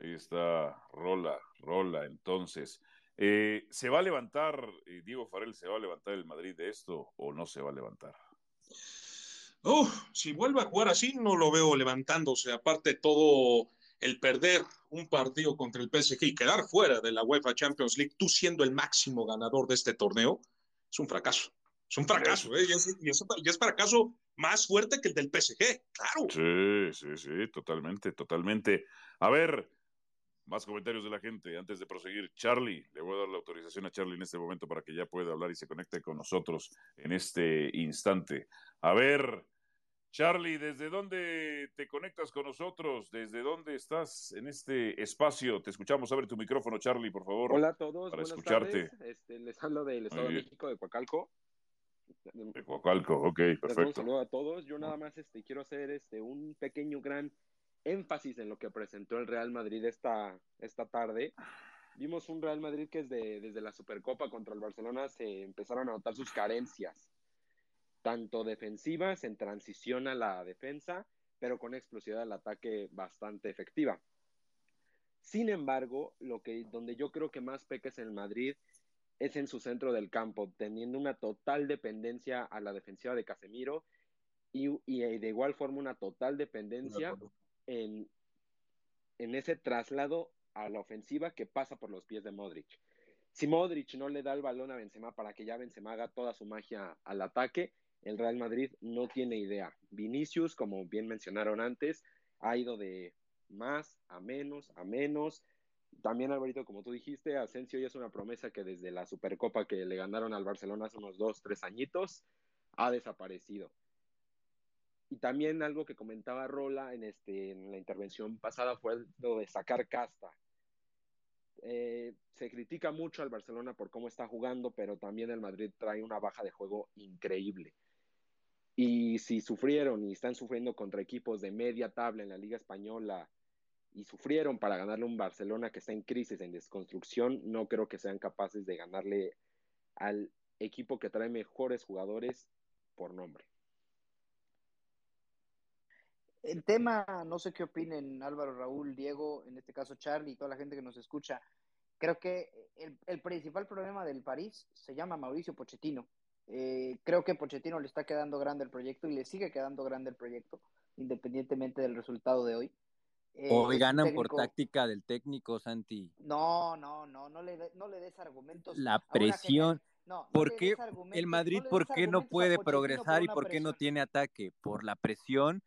Ahí está, Rola, Rola. Entonces, eh, ¿se va a levantar, eh, Diego Farel, se va a levantar el Madrid de esto o no se va a levantar? Uf, si vuelve a jugar así, no lo veo levantándose. Aparte, todo el perder un partido contra el PSG y quedar fuera de la UEFA Champions League, tú siendo el máximo ganador de este torneo, es un fracaso. Es un fracaso, ¿eh? Y es, y es, y es fracaso más fuerte que el del PSG, claro. Sí, sí, sí, totalmente, totalmente. A ver, más comentarios de la gente antes de proseguir. Charlie, le voy a dar la autorización a Charlie en este momento para que ya pueda hablar y se conecte con nosotros en este instante. A ver, Charlie, ¿desde dónde te conectas con nosotros? ¿Desde dónde estás en este espacio? Te escuchamos. Abre tu micrófono, Charlie, por favor. Hola a todos, para buenas escucharte. tardes. Este, les hablo del Estado de. México, de Coacalco. De Coacalco, ok, mando un perfecto. saludo a todos. Yo nada más este, quiero hacer este, un pequeño gran énfasis en lo que presentó el Real Madrid esta, esta tarde. Vimos un Real Madrid que desde, desde la Supercopa contra el Barcelona se empezaron a notar sus carencias, tanto defensivas en transición a la defensa, pero con explosividad al ataque bastante efectiva. Sin embargo, lo que, donde yo creo que más peca es el Madrid es en su centro del campo, teniendo una total dependencia a la defensiva de Casemiro y, y de igual forma una total dependencia en, en ese traslado a la ofensiva que pasa por los pies de Modric. Si Modric no le da el balón a Benzema para que ya Benzema haga toda su magia al ataque, el Real Madrid no tiene idea. Vinicius, como bien mencionaron antes, ha ido de más a menos a menos. También, Alvarito, como tú dijiste, Asensio ya es una promesa que desde la Supercopa que le ganaron al Barcelona hace unos dos, tres añitos, ha desaparecido. Y también algo que comentaba Rola en, este, en la intervención pasada fue lo de sacar casta. Eh, se critica mucho al Barcelona por cómo está jugando, pero también el Madrid trae una baja de juego increíble. Y si sufrieron y están sufriendo contra equipos de media tabla en la Liga Española y sufrieron para ganarle un Barcelona que está en crisis, en desconstrucción, no creo que sean capaces de ganarle al equipo que trae mejores jugadores por nombre. el tema, no sé qué opinen Álvaro, Raúl, Diego, en este caso Charlie y toda la gente que nos escucha. Creo que el, el principal problema del París se llama Mauricio Pochettino. Eh, creo que Pochettino le está quedando grande el proyecto y le sigue quedando grande el proyecto, independientemente del resultado de hoy. Eh, hoy ganan técnico... por táctica del técnico, Santi. No, no, no, no le, no le des argumentos. La presión. No, no ¿Por qué el Madrid, por qué no puede progresar y por qué no tiene ataque? Por la presión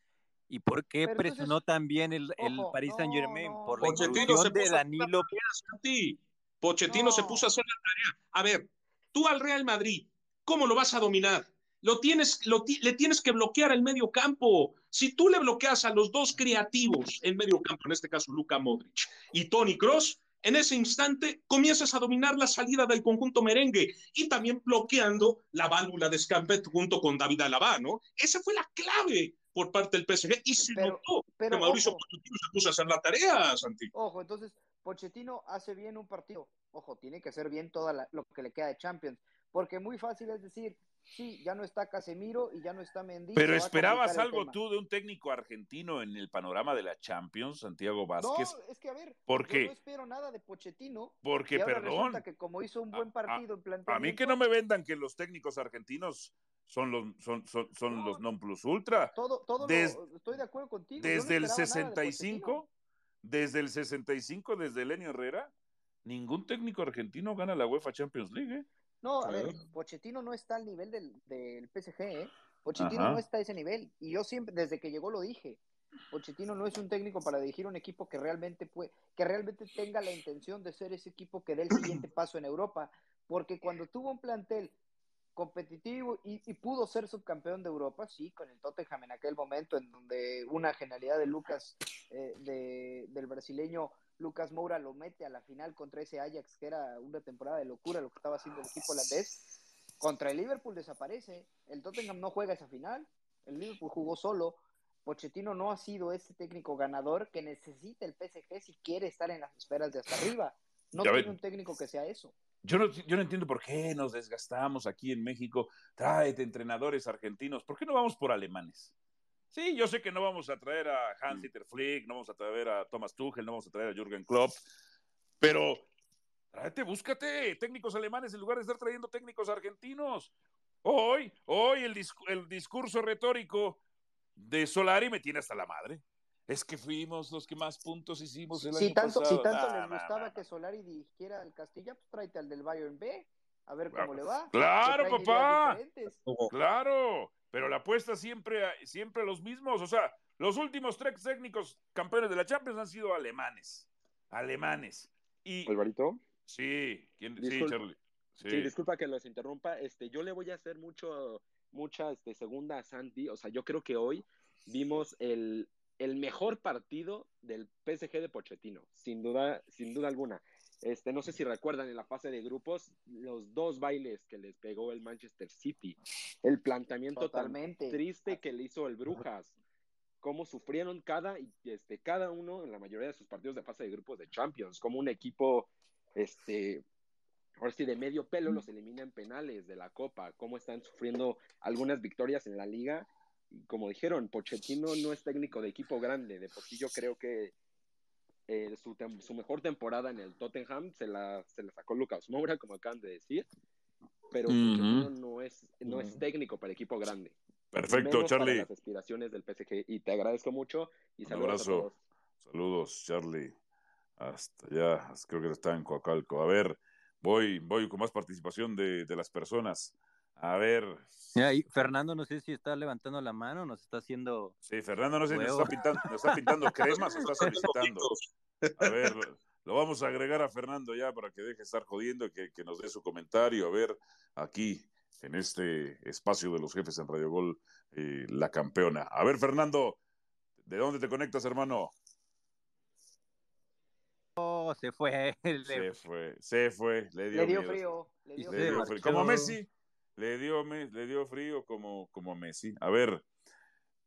¿Y por qué Pero presionó entonces, también el, el ojo, Paris Saint Germain? No, por la se de Danilo. Tarea, Pochettino no. se puso a hacer la tarea. A ver, tú al Real Madrid, ¿cómo lo vas a dominar? Lo tienes, lo, le tienes que bloquear el medio campo. Si tú le bloqueas a los dos creativos en medio campo, en este caso Luka Modric y Tony Cross, en ese instante comienzas a dominar la salida del conjunto merengue y también bloqueando la válvula de escape junto con David Alaba, ¿no? Esa fue la clave por parte del PSG y se pero, notó pero, que Mauricio ojo, Pochettino se puso a hacer la tarea, Santi. Ojo, entonces Pochettino hace bien un partido. Ojo, tiene que hacer bien todo lo que le queda de Champions, porque muy fácil es decir, sí, ya no está Casemiro y ya no está Mendy. Pero esperabas algo tú de un técnico argentino en el panorama de la Champions, Santiago Vázquez. No, es que a ver, porque yo no espero nada de Pochettino. Porque, perdón, que como hizo un buen partido a, mí que no me vendan que los técnicos argentinos son los son, son, son no, los non plus ultra. Todo, todo Des, lo, estoy de acuerdo contigo. Desde no el 65, de desde el 65, desde Lenio Herrera, ningún técnico argentino gana la UEFA Champions League. ¿eh? No, a ver, Pochettino no está al nivel del, del PSG, ¿eh? Pochettino Ajá. no está a ese nivel. Y yo siempre, desde que llegó lo dije. Pochettino no es un técnico para dirigir un equipo que realmente puede, que realmente tenga la intención de ser ese equipo que dé el siguiente paso en Europa. Porque cuando tuvo un plantel competitivo y, y, pudo ser subcampeón de Europa, sí, con el Tottenham en aquel momento, en donde una genialidad de Lucas, eh, de, del brasileño Lucas Moura lo mete a la final contra ese Ajax, que era una temporada de locura lo que estaba haciendo el equipo holandés. Contra el Liverpool desaparece, el Tottenham no juega esa final, el Liverpool jugó solo. Pochettino no ha sido ese técnico ganador que necesita el PSG si quiere estar en las esferas de hasta arriba. No ya tiene ven. un técnico que sea eso. Yo no, yo no entiendo por qué nos desgastamos aquí en México. Tráete entrenadores argentinos. ¿Por qué no vamos por alemanes? Sí, yo sé que no vamos a traer a Hans-Dieter Flick, no vamos a traer a Thomas Tuchel, no vamos a traer a Jürgen Klopp, pero tráete, búscate técnicos alemanes en lugar de estar trayendo técnicos argentinos. Hoy, hoy el, disc el discurso retórico de Solari me tiene hasta la madre. Es que fuimos los que más puntos hicimos el si año tanto, pasado. Si tanto nah, les gustaba nah, nah, que Solari dirigiera al Castilla, pues tráete al del Bayern B, a ver cómo le va. Claro, papá. Claro, pero la apuesta siempre, siempre a los mismos. O sea, los últimos tres técnicos campeones de la Champions han sido alemanes. Alemanes. Y, ¿Alvarito? Sí, sí, Charlie. Sí. sí. disculpa que los interrumpa. Este, yo le voy a hacer mucho, mucha este, segunda a Santi. O sea, yo creo que hoy vimos el, el mejor partido del PSG de Pochettino, sin duda, sin duda alguna. Este, no sé si recuerdan en la fase de grupos los dos bailes que les pegó el Manchester City, el planteamiento Totalmente. tan triste que le hizo el Brujas, cómo sufrieron cada, este, cada uno en la mayoría de sus partidos de fase de grupos de Champions, como un equipo, este, ahora sí, de medio pelo los elimina en penales de la Copa, cómo están sufriendo algunas victorias en la liga y como dijeron, Pochettino no es técnico de equipo grande, de por sí yo creo que eh, su, su, mejor temporada en el Tottenham se la, se la sacó Lucas Moura, como acaban de decir, pero uh -huh. no, es, no uh -huh. es técnico para equipo grande. Perfecto, Charlie. Para las aspiraciones del PSG y te agradezco mucho y Un abrazo. Saludos, Charlie. Hasta allá, creo que está en Coacalco. A ver, voy, voy con más participación de, de las personas. A ver. Y Fernando, no sé si está levantando la mano, nos está haciendo. Sí, Fernando, no sé si nos está pintando, nos está pintando cremas o está solicitando. A ver, lo vamos a agregar a Fernando ya para que deje de estar jodiendo, que, que nos dé su comentario. A ver, aquí, en este espacio de los jefes en Radio Gol, eh, la campeona. A ver, Fernando, ¿de dónde te conectas, hermano? Oh, se fue. Se fue, se fue. Le dio, le dio frío. Le dio, le dio frío. Como Messi. Le dio, le dio frío como, como Messi. A ver,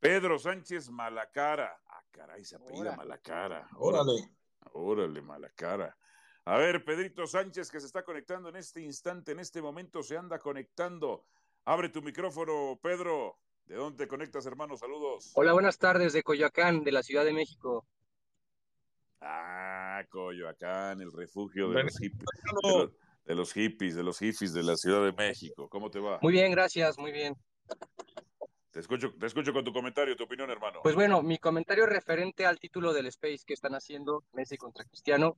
Pedro Sánchez Malacara. Ah, caray, se apellida Malacara. Órale. Órale, Malacara. A ver, Pedrito Sánchez que se está conectando en este instante, en este momento se anda conectando. Abre tu micrófono, Pedro. ¿De dónde te conectas, hermano? Saludos. Hola, buenas tardes, de Coyoacán, de la Ciudad de México. Ah, Coyoacán, el refugio de los hippies. De los, hippies, de los hippies de la Ciudad de México. ¿Cómo te va? Muy bien, gracias, muy bien. Te escucho, te escucho con tu comentario, tu opinión, hermano. Pues bueno, mi comentario referente al título del Space que están haciendo Messi contra Cristiano,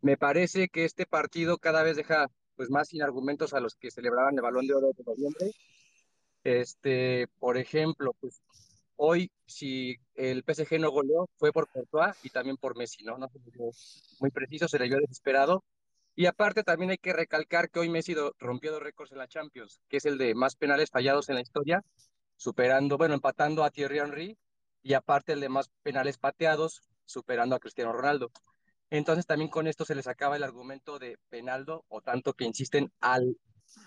me parece que este partido cada vez deja pues más sin argumentos a los que celebraban el Balón de Oro de noviembre. Este, por ejemplo, pues hoy si el PSG no goleó fue por Courtois y también por Messi, ¿no? No muy preciso, se le vio desesperado. Y aparte también hay que recalcar que hoy Messi rompió dos récords en la Champions, que es el de más penales fallados en la historia, superando, bueno, empatando a Thierry Henry y aparte el de más penales pateados, superando a Cristiano Ronaldo. Entonces también con esto se les acaba el argumento de penaldo o tanto que insisten al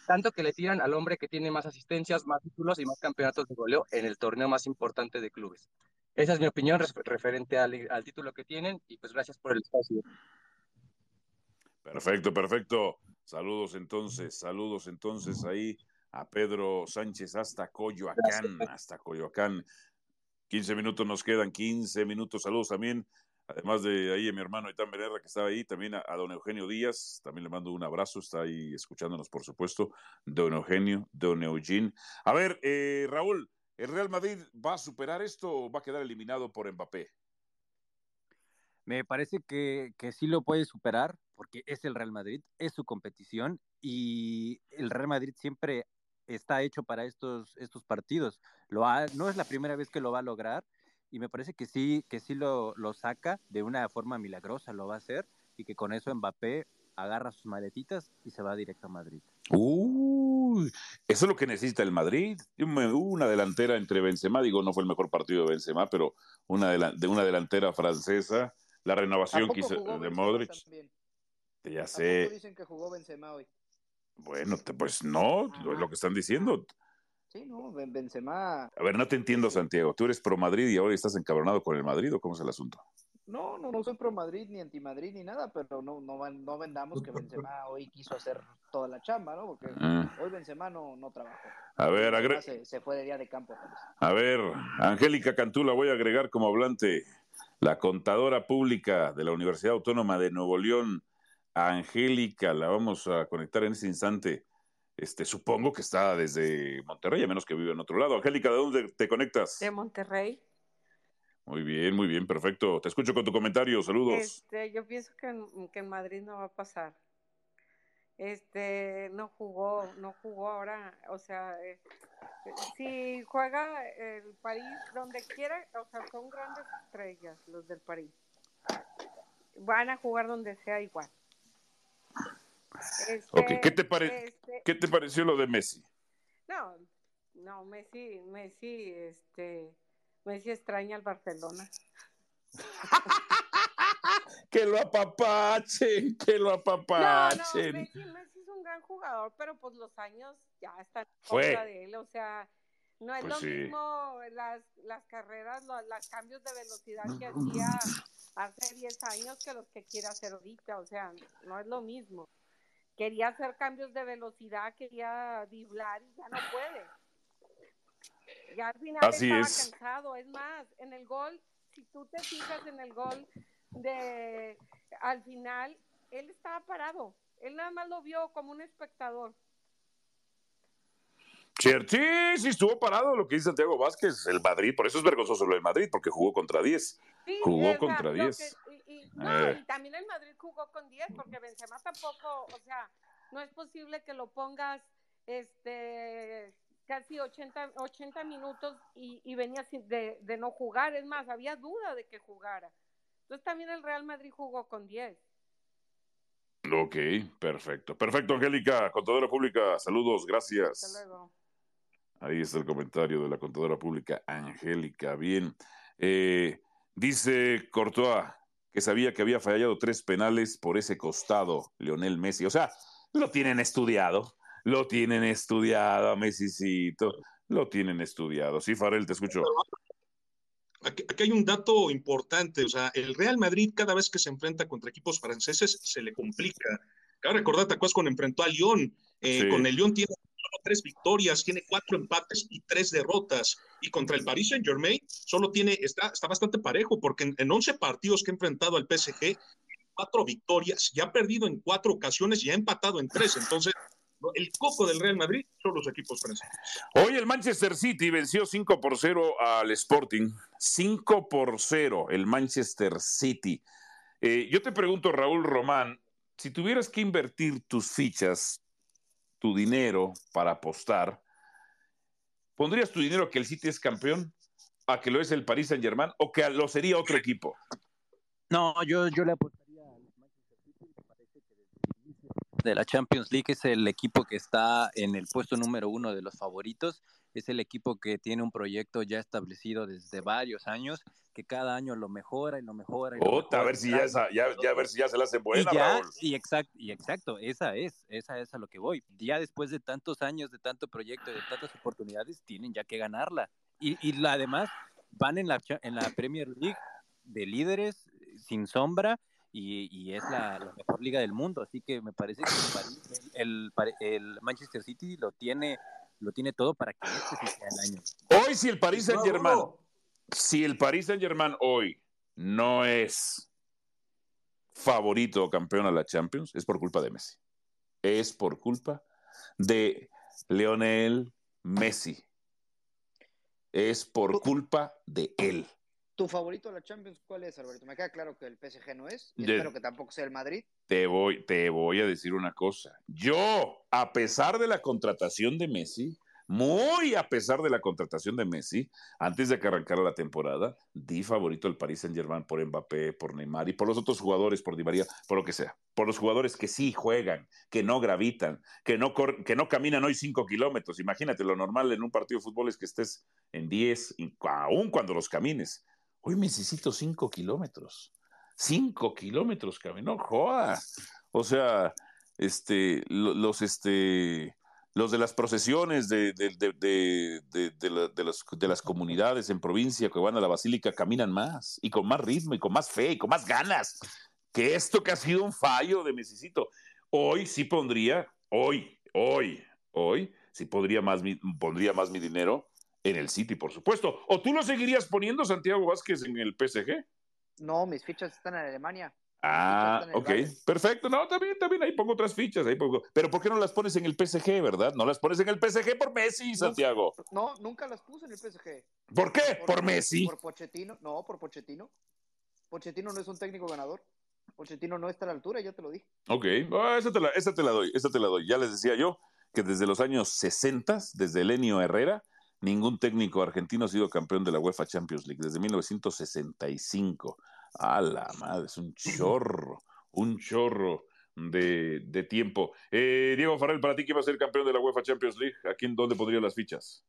tanto que le tiran al hombre que tiene más asistencias, más títulos y más campeonatos de goleo en el torneo más importante de clubes. Esa es mi opinión referente al, al título que tienen y pues gracias por el espacio. Perfecto, perfecto. Saludos entonces, saludos entonces ahí a Pedro Sánchez hasta Coyoacán, hasta Coyoacán. 15 minutos nos quedan, 15 minutos. Saludos también Además de ahí a mi hermano Itán Benerra, que estaba ahí, también a, don Eugenio Díaz, también le mando un abrazo, está ahí escuchándonos, por supuesto, don Eugenio, don Eugene. A ver, eh, Raúl, ¿el Real Madrid va a superar esto o va a quedar eliminado por Mbappé? Me parece que, que sí lo puede superar, porque es el Real Madrid, es su competición y el Real Madrid siempre está hecho para estos, estos partidos. Lo no es la primera vez que lo va a lograr y me parece que sí, que sí lo, lo saca de una forma milagrosa, lo va a hacer, y que con eso Mbappé agarra sus maletitas y se va directo a Madrid. Uy, eso es lo que necesita el Madrid. Una delantera entre Benzema, digo, no fue el mejor partido de Benzema, pero una de una delantera francesa, la renovación que hizo de Modric. Ya sé. dicen que jugó Benzema hoy? Bueno, pues no, lo que están diciendo. Sí, no, Benzema. A ver, no te entiendo, Santiago. Tú eres pro Madrid y ahora estás encabronado con el Madrid o cómo es el asunto? No, no, no soy pro Madrid ni anti Madrid ni nada, pero no, no, no vendamos que Benzema hoy quiso hacer toda la chamba, ¿no? Porque ah. hoy Benzema no, no trabajó. A ver. Se, se, fue de día de campo. Pues. A ver, Angélica Cantú la voy a agregar como hablante. La contadora pública de la Universidad Autónoma de Nuevo León, Angélica, la vamos a conectar en este instante. Este, supongo que está desde Monterrey, a menos que vive en otro lado. Angélica, ¿de dónde te conectas? De Monterrey. Muy bien, muy bien, perfecto. Te escucho con tu comentario, saludos. Este, yo pienso que en, que en Madrid no va a pasar. Este, no jugó, no jugó ahora, o sea, eh, si juega el París donde quiera, o sea, son grandes estrellas los del París. Van a jugar donde sea igual. Este, ¿qué te, este ¿qué te pareció lo de Messi? No, no, Messi, Messi, este, Messi extraña al Barcelona. que lo apapachen, que lo apapachen. No, Messi, Messi, es un gran jugador, pero pues los años ya están fuera de él, o sea, no es pues lo mismo las, las carreras, los, los cambios de velocidad que hacía hace 10 años que los que quiere hacer ahorita, o sea, no es lo mismo quería hacer cambios de velocidad, quería diblar y ya no puede. Ya al final estaba cansado. Es más, en el gol, si tú te fijas en el gol de al final, él estaba parado. Él nada más lo vio como un espectador. Sí, sí, estuvo parado lo que dice Santiago Vázquez, el Madrid, por eso es vergonzoso lo del Madrid, porque jugó contra 10. jugó contra 10. No, eh. y también el Madrid jugó con 10 porque Benzema tampoco, o sea, no es posible que lo pongas este casi 80, 80 minutos y, y venía de, de, no jugar, es más, había duda de que jugara. Entonces también el Real Madrid jugó con 10. Ok, perfecto. Perfecto, Angélica, contadora pública, saludos, gracias. Hasta luego. Ahí está el comentario de la contadora pública, Angélica. Bien. Eh, dice Courtois, que sabía que había fallado tres penales por ese costado, Leonel Messi. O sea, lo tienen estudiado, lo tienen estudiado, Messicito, lo tienen estudiado. Sí, Farel, te escucho. Aquí, hay un dato importante, o sea, el Real Madrid cada vez que se enfrenta contra equipos franceses se le complica. Cabe recordar, ¿te acuerdas cuando enfrentó a Lyon? Eh, con el Lyon tiene tres victorias, tiene cuatro empates y tres derrotas. Y contra el Paris Saint Germain solo tiene, está, está bastante parejo, porque en, en 11 partidos que ha enfrentado al PSG, cuatro victorias, ya ha perdido en cuatro ocasiones y ha empatado en tres. Entonces, el coco del Real Madrid son los equipos franceses. Hoy el Manchester City venció 5 por 0 al Sporting. 5 por 0 el Manchester City. Eh, yo te pregunto, Raúl Román, si tuvieras que invertir tus fichas, tu dinero para apostar, ¿pondrías tu dinero que el City es campeón, a que lo es el Paris Saint Germain o que lo sería otro equipo? No, yo, yo le apostaría al Manchester City, me parece que desde el inicio de la Champions League es el equipo que está en el puesto número uno de los favoritos, es el equipo que tiene un proyecto ya establecido desde varios años, que cada año lo mejora y lo mejora. Y lo Ota, a ver si ya, esa- ya, ya a ver si ya se la hace buena, y ya, Raúl. y exacto, y exacto, esa es, esa es a lo que voy. Ya después de tantos años, de tanto proyecto, de tantas oportunidades, tienen ya que ganarla. Y, y la, además, van en la, en la Premier League de líderes, eh, sin sombra, y, y es la, la mejor liga del mundo. Así que me parece que el, Manchester City lo tiene, lo tiene todo para que este sea el año. Hoy si el Paris Saint Germain, si el Paris Saint Germain hoy no es favorito o campeón a la Champions, es por culpa de Messi. Es por culpa de Leonel Messi. Es por culpa de él. ¿Tu favorito de la Champions cuál es, Alberto? Me queda claro que el PSG no es. y Espero que tampoco sea el Madrid. Te voy, te voy a decir una cosa. Yo, a pesar de la contratación de Messi, muy a pesar de la contratación de Messi, antes de que arrancara la temporada, di favorito al Paris Saint Germain por Mbappé, por Neymar y por los otros jugadores, por Di María, por lo que sea. Por los jugadores que sí juegan, que no gravitan, que no, que no caminan hoy cinco kilómetros. Imagínate, lo normal en un partido de fútbol es que estés en 10, y aún cuando los camines. Hoy necesito cinco kilómetros. Cinco kilómetros caminó, jodas. O sea, este, lo- los, este, los de las procesiones de, de, de, de, de- de la- de las, de las comunidades en provincia que van a la basílica caminan más y con más ritmo y con más fe y con más ganas que esto que ha sido un fallo de Mesicito. Hoy sí pondría, hoy, hoy, hoy, sí pondría más pondría más mi dinero en el City, por supuesto. ¿O tú lo seguirías poniendo, Santiago Vázquez, en el PSG? No, mis fichas están en Alemania. Ah, en ok, perfecto. No, también, también ahí pongo otras fichas. Ahí pongo. Pero ¿por qué no las pones en el PSG, verdad? No las pones en el PSG por Messi, Santiago. No, nunca las puse en el PSG. ¿Por qué? Por Messi. Por Pochettino. No, por Pochettino. Pochettino no es un técnico ganador. Pochettino no está a la altura, ya te lo dije. Ok, ah, esa, te la, esa te la doy, esa te la doy. Ya les decía yo que desde los años 60, desde Elenio Herrera, ningún técnico argentino ha sido campeón de la UEFA Champions League, desde 1965. A la madre, es un chorro, un chorro de, de tiempo. Eh, Diego Farrell, para ti, ¿quién va a ser campeón de la UEFA Champions League? ¿A quién, dónde pondría las fichas?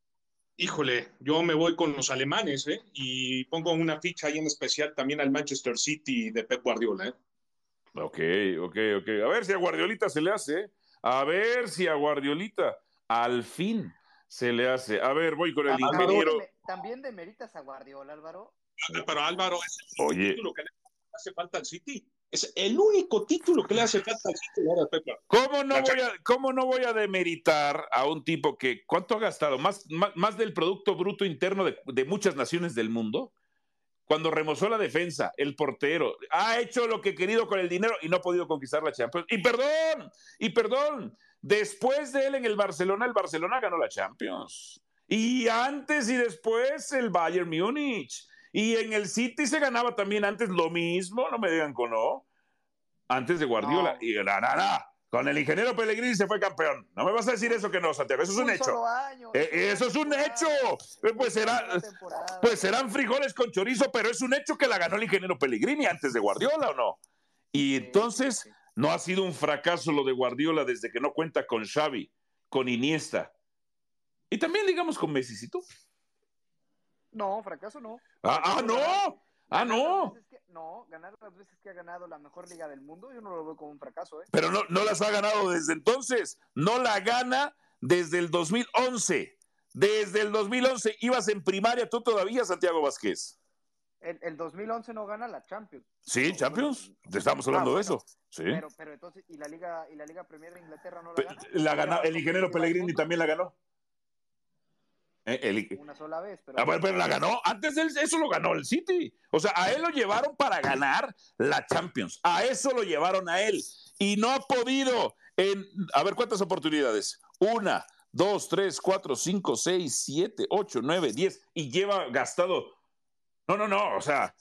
Híjole, yo me voy con los alemanes, ¿eh? Y pongo una ficha ahí en especial también al Manchester City de Pep Guardiola, ¿eh? Ok, ok, ok. A ver si a Guardiolita se le hace. ¿eh? A ver si a Guardiolita al fin se le hace. A ver, voy con el También ingeniero. de- También demeritas a Guardiola, Álvaro. Pero Álvaro, es el Oye. título que le hace falta al City. Es el único título que le hace falta al City ahora, Pepe. ¿Cómo no, voy a, ¿Cómo no voy a demeritar a un tipo que, ¿cuánto ha gastado? ¿Más, más, más del Producto Bruto Interno de, de muchas naciones del mundo? Cuando remozó la defensa, el portero, ha hecho lo que ha querido con el dinero y no ha podido conquistar la Champions. Y perdón, y perdón, después de él en el Barcelona, el Barcelona ganó la Champions. Y antes y después el Bayern Múnich. Y en el City se ganaba también antes lo mismo, no me digan con no. Antes de Guardiola. No. Y na, na, con el ingeniero Pellegrini se fue campeón. No me vas a decir eso que no, Santiago. Eso es un, hecho. año, Eh, una eso es un hecho. Eh, Pues, será, pues serán frijoles con chorizo, pero es un hecho que la ganó el ingeniero Pellegrini antes de Guardiola, ¿o no? Y entonces. No ha sido un fracaso lo de Guardiola desde que no cuenta con Xavi, con Iniesta. Y también digamos con Messi, ¿sí tú? No, fracaso no. Ah, ah, no. Ah, Ganar no. que- no, ganar las veces que ha ganado la mejor liga del mundo, yo no lo veo como un fracaso, ¿eh? Pero no, no las ha ganado desde entonces. No la gana desde el 2011. Desde el 2011 ibas en primaria tú todavía, Santiago Vázquez. El, 2011 no gana la Champions. Sí, Champions. Estamos hablando ah, de eso. Sí. Pero, pero entonces, ¿y la Liga, y la Liga Premier de Inglaterra no la gana? La el ingeniero Pellegrini también la ganó. Eh, Una sola vez, pero... Ah, pero la ganó. Antes de eso lo ganó el City. O sea, a él lo llevaron para ganar la Champions. A eso lo llevaron a él. Y no ha podido en... A ver, ¿cuántas oportunidades? Una, dos, tres, cuatro, cinco, seis, siete, ocho, nueve, diez. Y lleva gastado... No, no, no. O sea,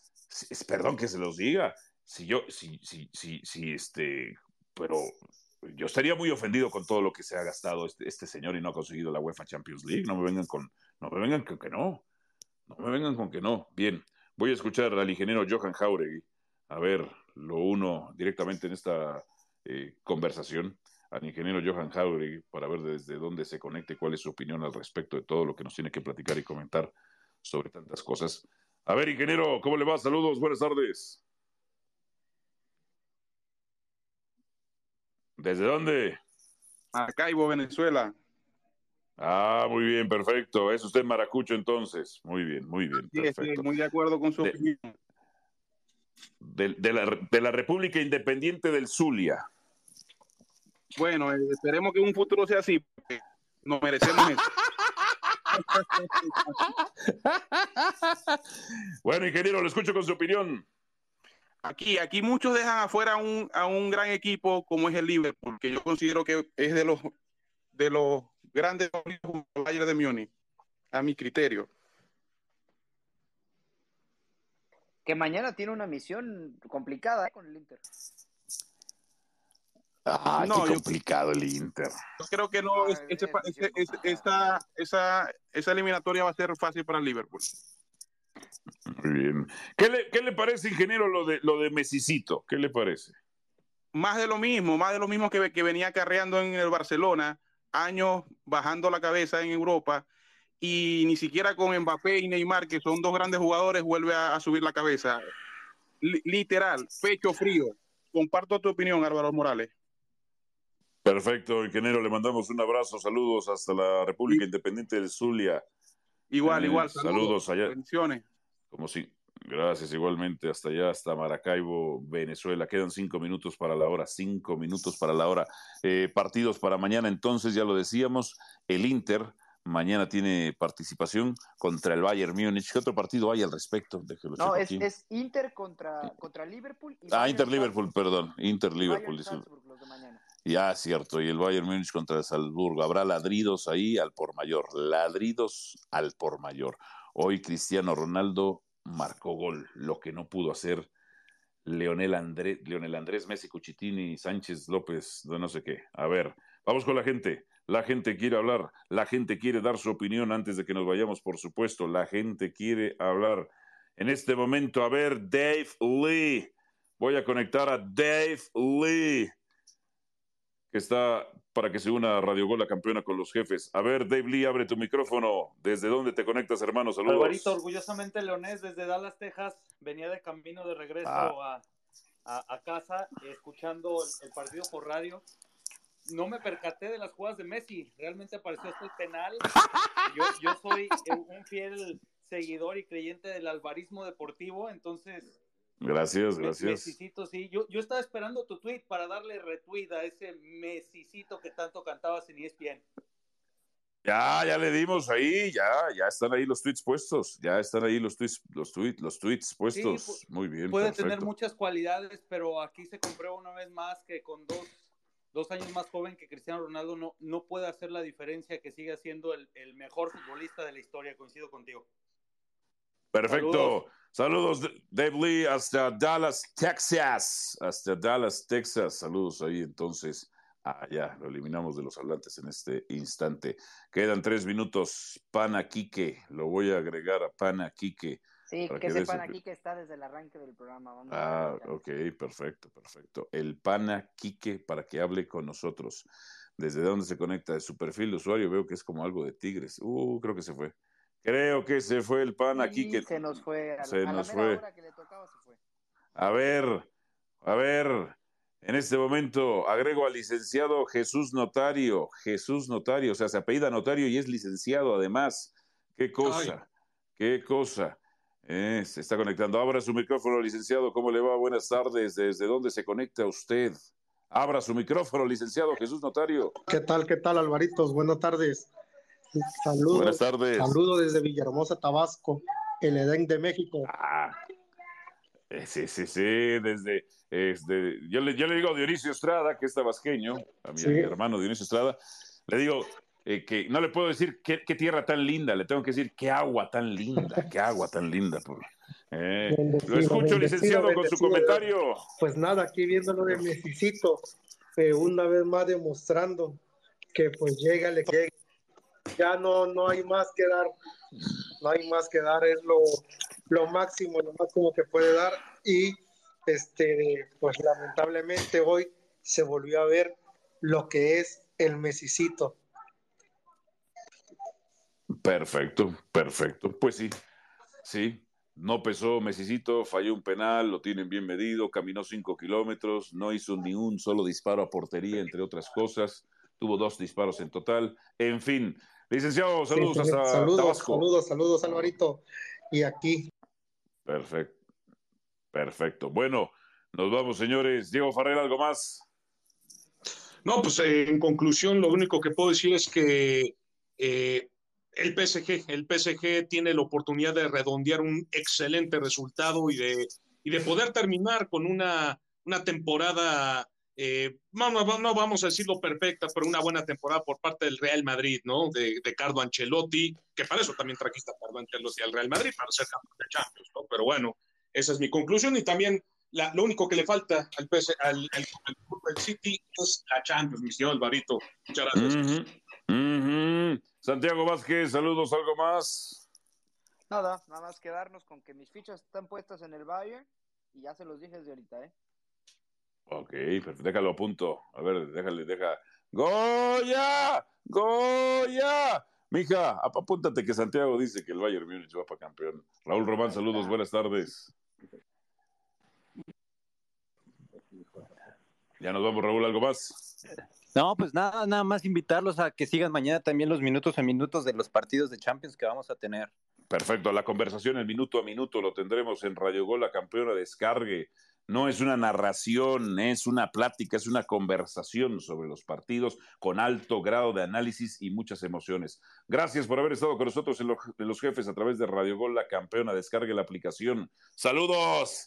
perdón que se los diga. Si yo, si, si, si, si, este... Pero yo estaría muy ofendido con todo lo que se ha gastado este, este, señor y no ha conseguido la UEFA Champions League. No me vengan con, no me vengan con que no. No me vengan con que no. Bien, voy a escuchar al ingeniero Johan Jauregui. A ver, lo uno directamente en esta eh, conversación al ingeniero Johan Jauregui para ver desde dónde se conecte, cuál es su opinión al respecto de todo lo que nos tiene que platicar y comentar sobre tantas cosas. A ver, ingeniero, ¿cómo le va? Saludos, buenas tardes. ¿Desde dónde? Acaibo, Venezuela. Ah, muy bien, perfecto. Es usted maracucho entonces. Muy bien, muy bien. Perfecto. muy de acuerdo con su opinión. De, la, República Independiente del Zulia. Bueno, eh, esperemos que un futuro sea así. Nos merecemos eso. bueno, ingeniero, lo escucho con su opinión. Aquí, aquí muchos dejan afuera un, a un gran equipo como es el Liverpool, que yo considero que es de los de los grandes jugadores de Múnich, a mi criterio. Que mañana tiene una misión complicada ¿eh? con el Inter. Ah, no, qué complicado el Inter. Yo creo que no, esa, esa eliminatoria va a ser fácil para el Liverpool. Muy bien. ¿Qué le, qué le parece, ingeniero, lo de, lo de Mesicito? ¿Qué le parece? Más de lo mismo, más de lo mismo que, que venía carreando en el Barcelona, años bajando la cabeza en Europa, y ni siquiera con Mbappé y Neymar, que son dos grandes jugadores, vuelve a, subir la cabeza. literal, pecho frío. Comparto tu opinión, Álvaro Morales. Perfecto, ingeniero, le mandamos un abrazo, saludos hasta la República Independiente de Zulia. Igual, igual. Saludos, allá. Bendiciones. Como si. Gracias, igualmente. Hasta allá, hasta Maracaibo, Venezuela. Quedan cinco minutos para la hora. Cinco minutos para la hora. Eh, partidos para mañana, entonces, ya lo decíamos. El Inter mañana tiene participación contra el Bayern Múnich. ¿Qué otro partido hay al respecto? no, es, es, Inter contra, contra Liverpool. ah, Inter-Liverpool, perdón. Inter-Liverpool. Ya, cierto. Y el Bayern Múnich contra el Salzburgo. Habrá ladridos ahí al por mayor. Ladridos al por mayor. Hoy Cristiano Ronaldo marcó gol, lo que no pudo hacer Leonel, Andrés, Leonel Andrés Messi, Cuchitini, Sánchez López, de no sé qué. A ver, vamos con la gente. La gente quiere hablar, la gente quiere dar su opinión antes de que nos vayamos, por supuesto. La gente quiere hablar. En este momento, a ver, Dave Lee. Voy a conectar a Dave Lee que está para que se una a Radio Gol, la campeona con los jefes. A ver, Dave Lee, abre tu micrófono. ¿Desde dónde te conectas, hermano? Saludos. Alvarito, orgullosamente leonés, desde Dallas, Texas. Venía de camino de regreso ah. a, casa, escuchando el, partido por radio. No me percaté de las jugadas de Messi. Realmente apareció hasta el penal. Yo, yo soy un fiel seguidor y creyente del alvarismo deportivo, entonces Gracias, gracias. Mesicito, sí. Yo, yo estaba esperando tu tweet para darle retweet a ese mesicito que tanto cantabas en ESPN. Ya, ya le dimos ahí, ya, ya están ahí los tweets puestos, ya están ahí los tweets, los tweets, los tweets puestos. Muy bien. Puede tener muchas cualidades, pero aquí se comprueba una vez más que con dos, dos años más joven que Cristiano Ronaldo no, no puede hacer la diferencia que sigue siendo el, el mejor futbolista de la historia. Coincido contigo. Perfecto. Saludos, Dave Lee, hasta Dallas, Texas. Hasta Dallas, Texas. Saludos ahí entonces. Ah, ya, lo eliminamos de los hablantes en este instante. Quedan tres minutos. Pana Quique, lo voy a agregar a Pana Quique. Sí, que, ese Pana Quique está desde el arranque del programa. ah, ok, perfecto, perfecto. El Pana Quique para que hable con nosotros. ¿Desde dónde se conecta? De su perfil de usuario veo que es como algo de Tigres. Uh, creo que se fue. Creo que se fue el pan aquí. Que... Se nos fue. A, se nos fue. Hora que le tocaba, se fue. A ver, a ver. En este momento agrego al licenciado Jesús Notario. Jesús Notario, o sea, se apellida Notario y es licenciado además. Qué cosa, qué cosa. Eh, se está conectando. Abra su micrófono, licenciado. ¿Cómo le va? Buenas tardes. ¿Desde dónde se conecta usted? Abra su micrófono, licenciado Jesús Notario. ¿Qué tal, qué tal, Alvaritos? Buenas tardes. Saludos. Buenas tardes. Saludos desde Villahermosa, Tabasco, el Edén de México. Ah, eh, sí, sí, sí, desde, este, yo, le, yo le digo a Dionisio Estrada, que es tabasqueño, a mi hermano Dionisio Estrada, le digo, eh, que no le puedo decir qué, tierra tan linda, le tengo que decir qué agua tan linda, qué agua tan linda. Eh, lo escucho, licenciado, con su comentario. Pues nada, aquí viéndolo de Mesicito, eh, una vez más demostrando que pues llega, le llega. Ya no, no hay más que dar, no hay más que dar, es lo, lo máximo, lo máximo que puede dar. Y este, pues lamentablemente hoy se volvió a ver lo que es el Mesicito Perfecto, perfecto. Pues sí, sí. No pesó Mesicito, falló un penal, lo tienen bien medido, caminó cinco kilómetros, no hizo ni un solo disparo a portería, entre otras cosas. Tuvo dos disparos en total. En fin, licenciado, saludos hasta saludos, Saludos, saludos, Alvarito. Y aquí. Perfecto, perfecto. Bueno, nos vamos, señores. Diego Farrell, ¿algo más? No, pues eh, en conclusión, lo único que puedo decir es que eh, el PSG, el PSG tiene la oportunidad de redondear un excelente resultado y de, y de poder terminar con una, una temporada, eh, no, no, vamos a decirlo perfecta, pero una buena temporada por parte del Real Madrid, ¿no? De, de Carlo Ancelotti, que para eso también trajiste a Carlo Ancelotti al Real Madrid, para ser campeón de Champions, ¿no? Pero bueno, esa es mi conclusión y también lo único que le falta al, PSG, al, City es la Champions, mi señor Alvarito. Muchas gracias. Santiago Vázquez, saludos, ¿algo más? Nada, nada más quedarnos con que mis fichas están puestas en el Bayern y ya se los dije desde ahorita, ¿eh? Ok, perfecto, déjalo a punto. A ver, déjale, deja. ¡Goya! ¡Goya! Mija, apúntate que Santiago dice que el Bayern Múnich va para campeón. Raúl Román, saludos, buenas tardes. Ya nos vamos, Raúl, ¿algo más? No, pues nada, nada más invitarlos a que sigan mañana también los minutos a minutos de los partidos de Champions que vamos a tener. Perfecto, la conversación el minuto a minuto lo tendremos en Radio Gol, la campeona descargue. No es una narración, es una plática, es una conversación sobre los partidos con alto grado de análisis y muchas emociones. Gracias por haber estado con nosotros en, los jefes a través de Radio Gol, la campeona descargue la aplicación. Saludos.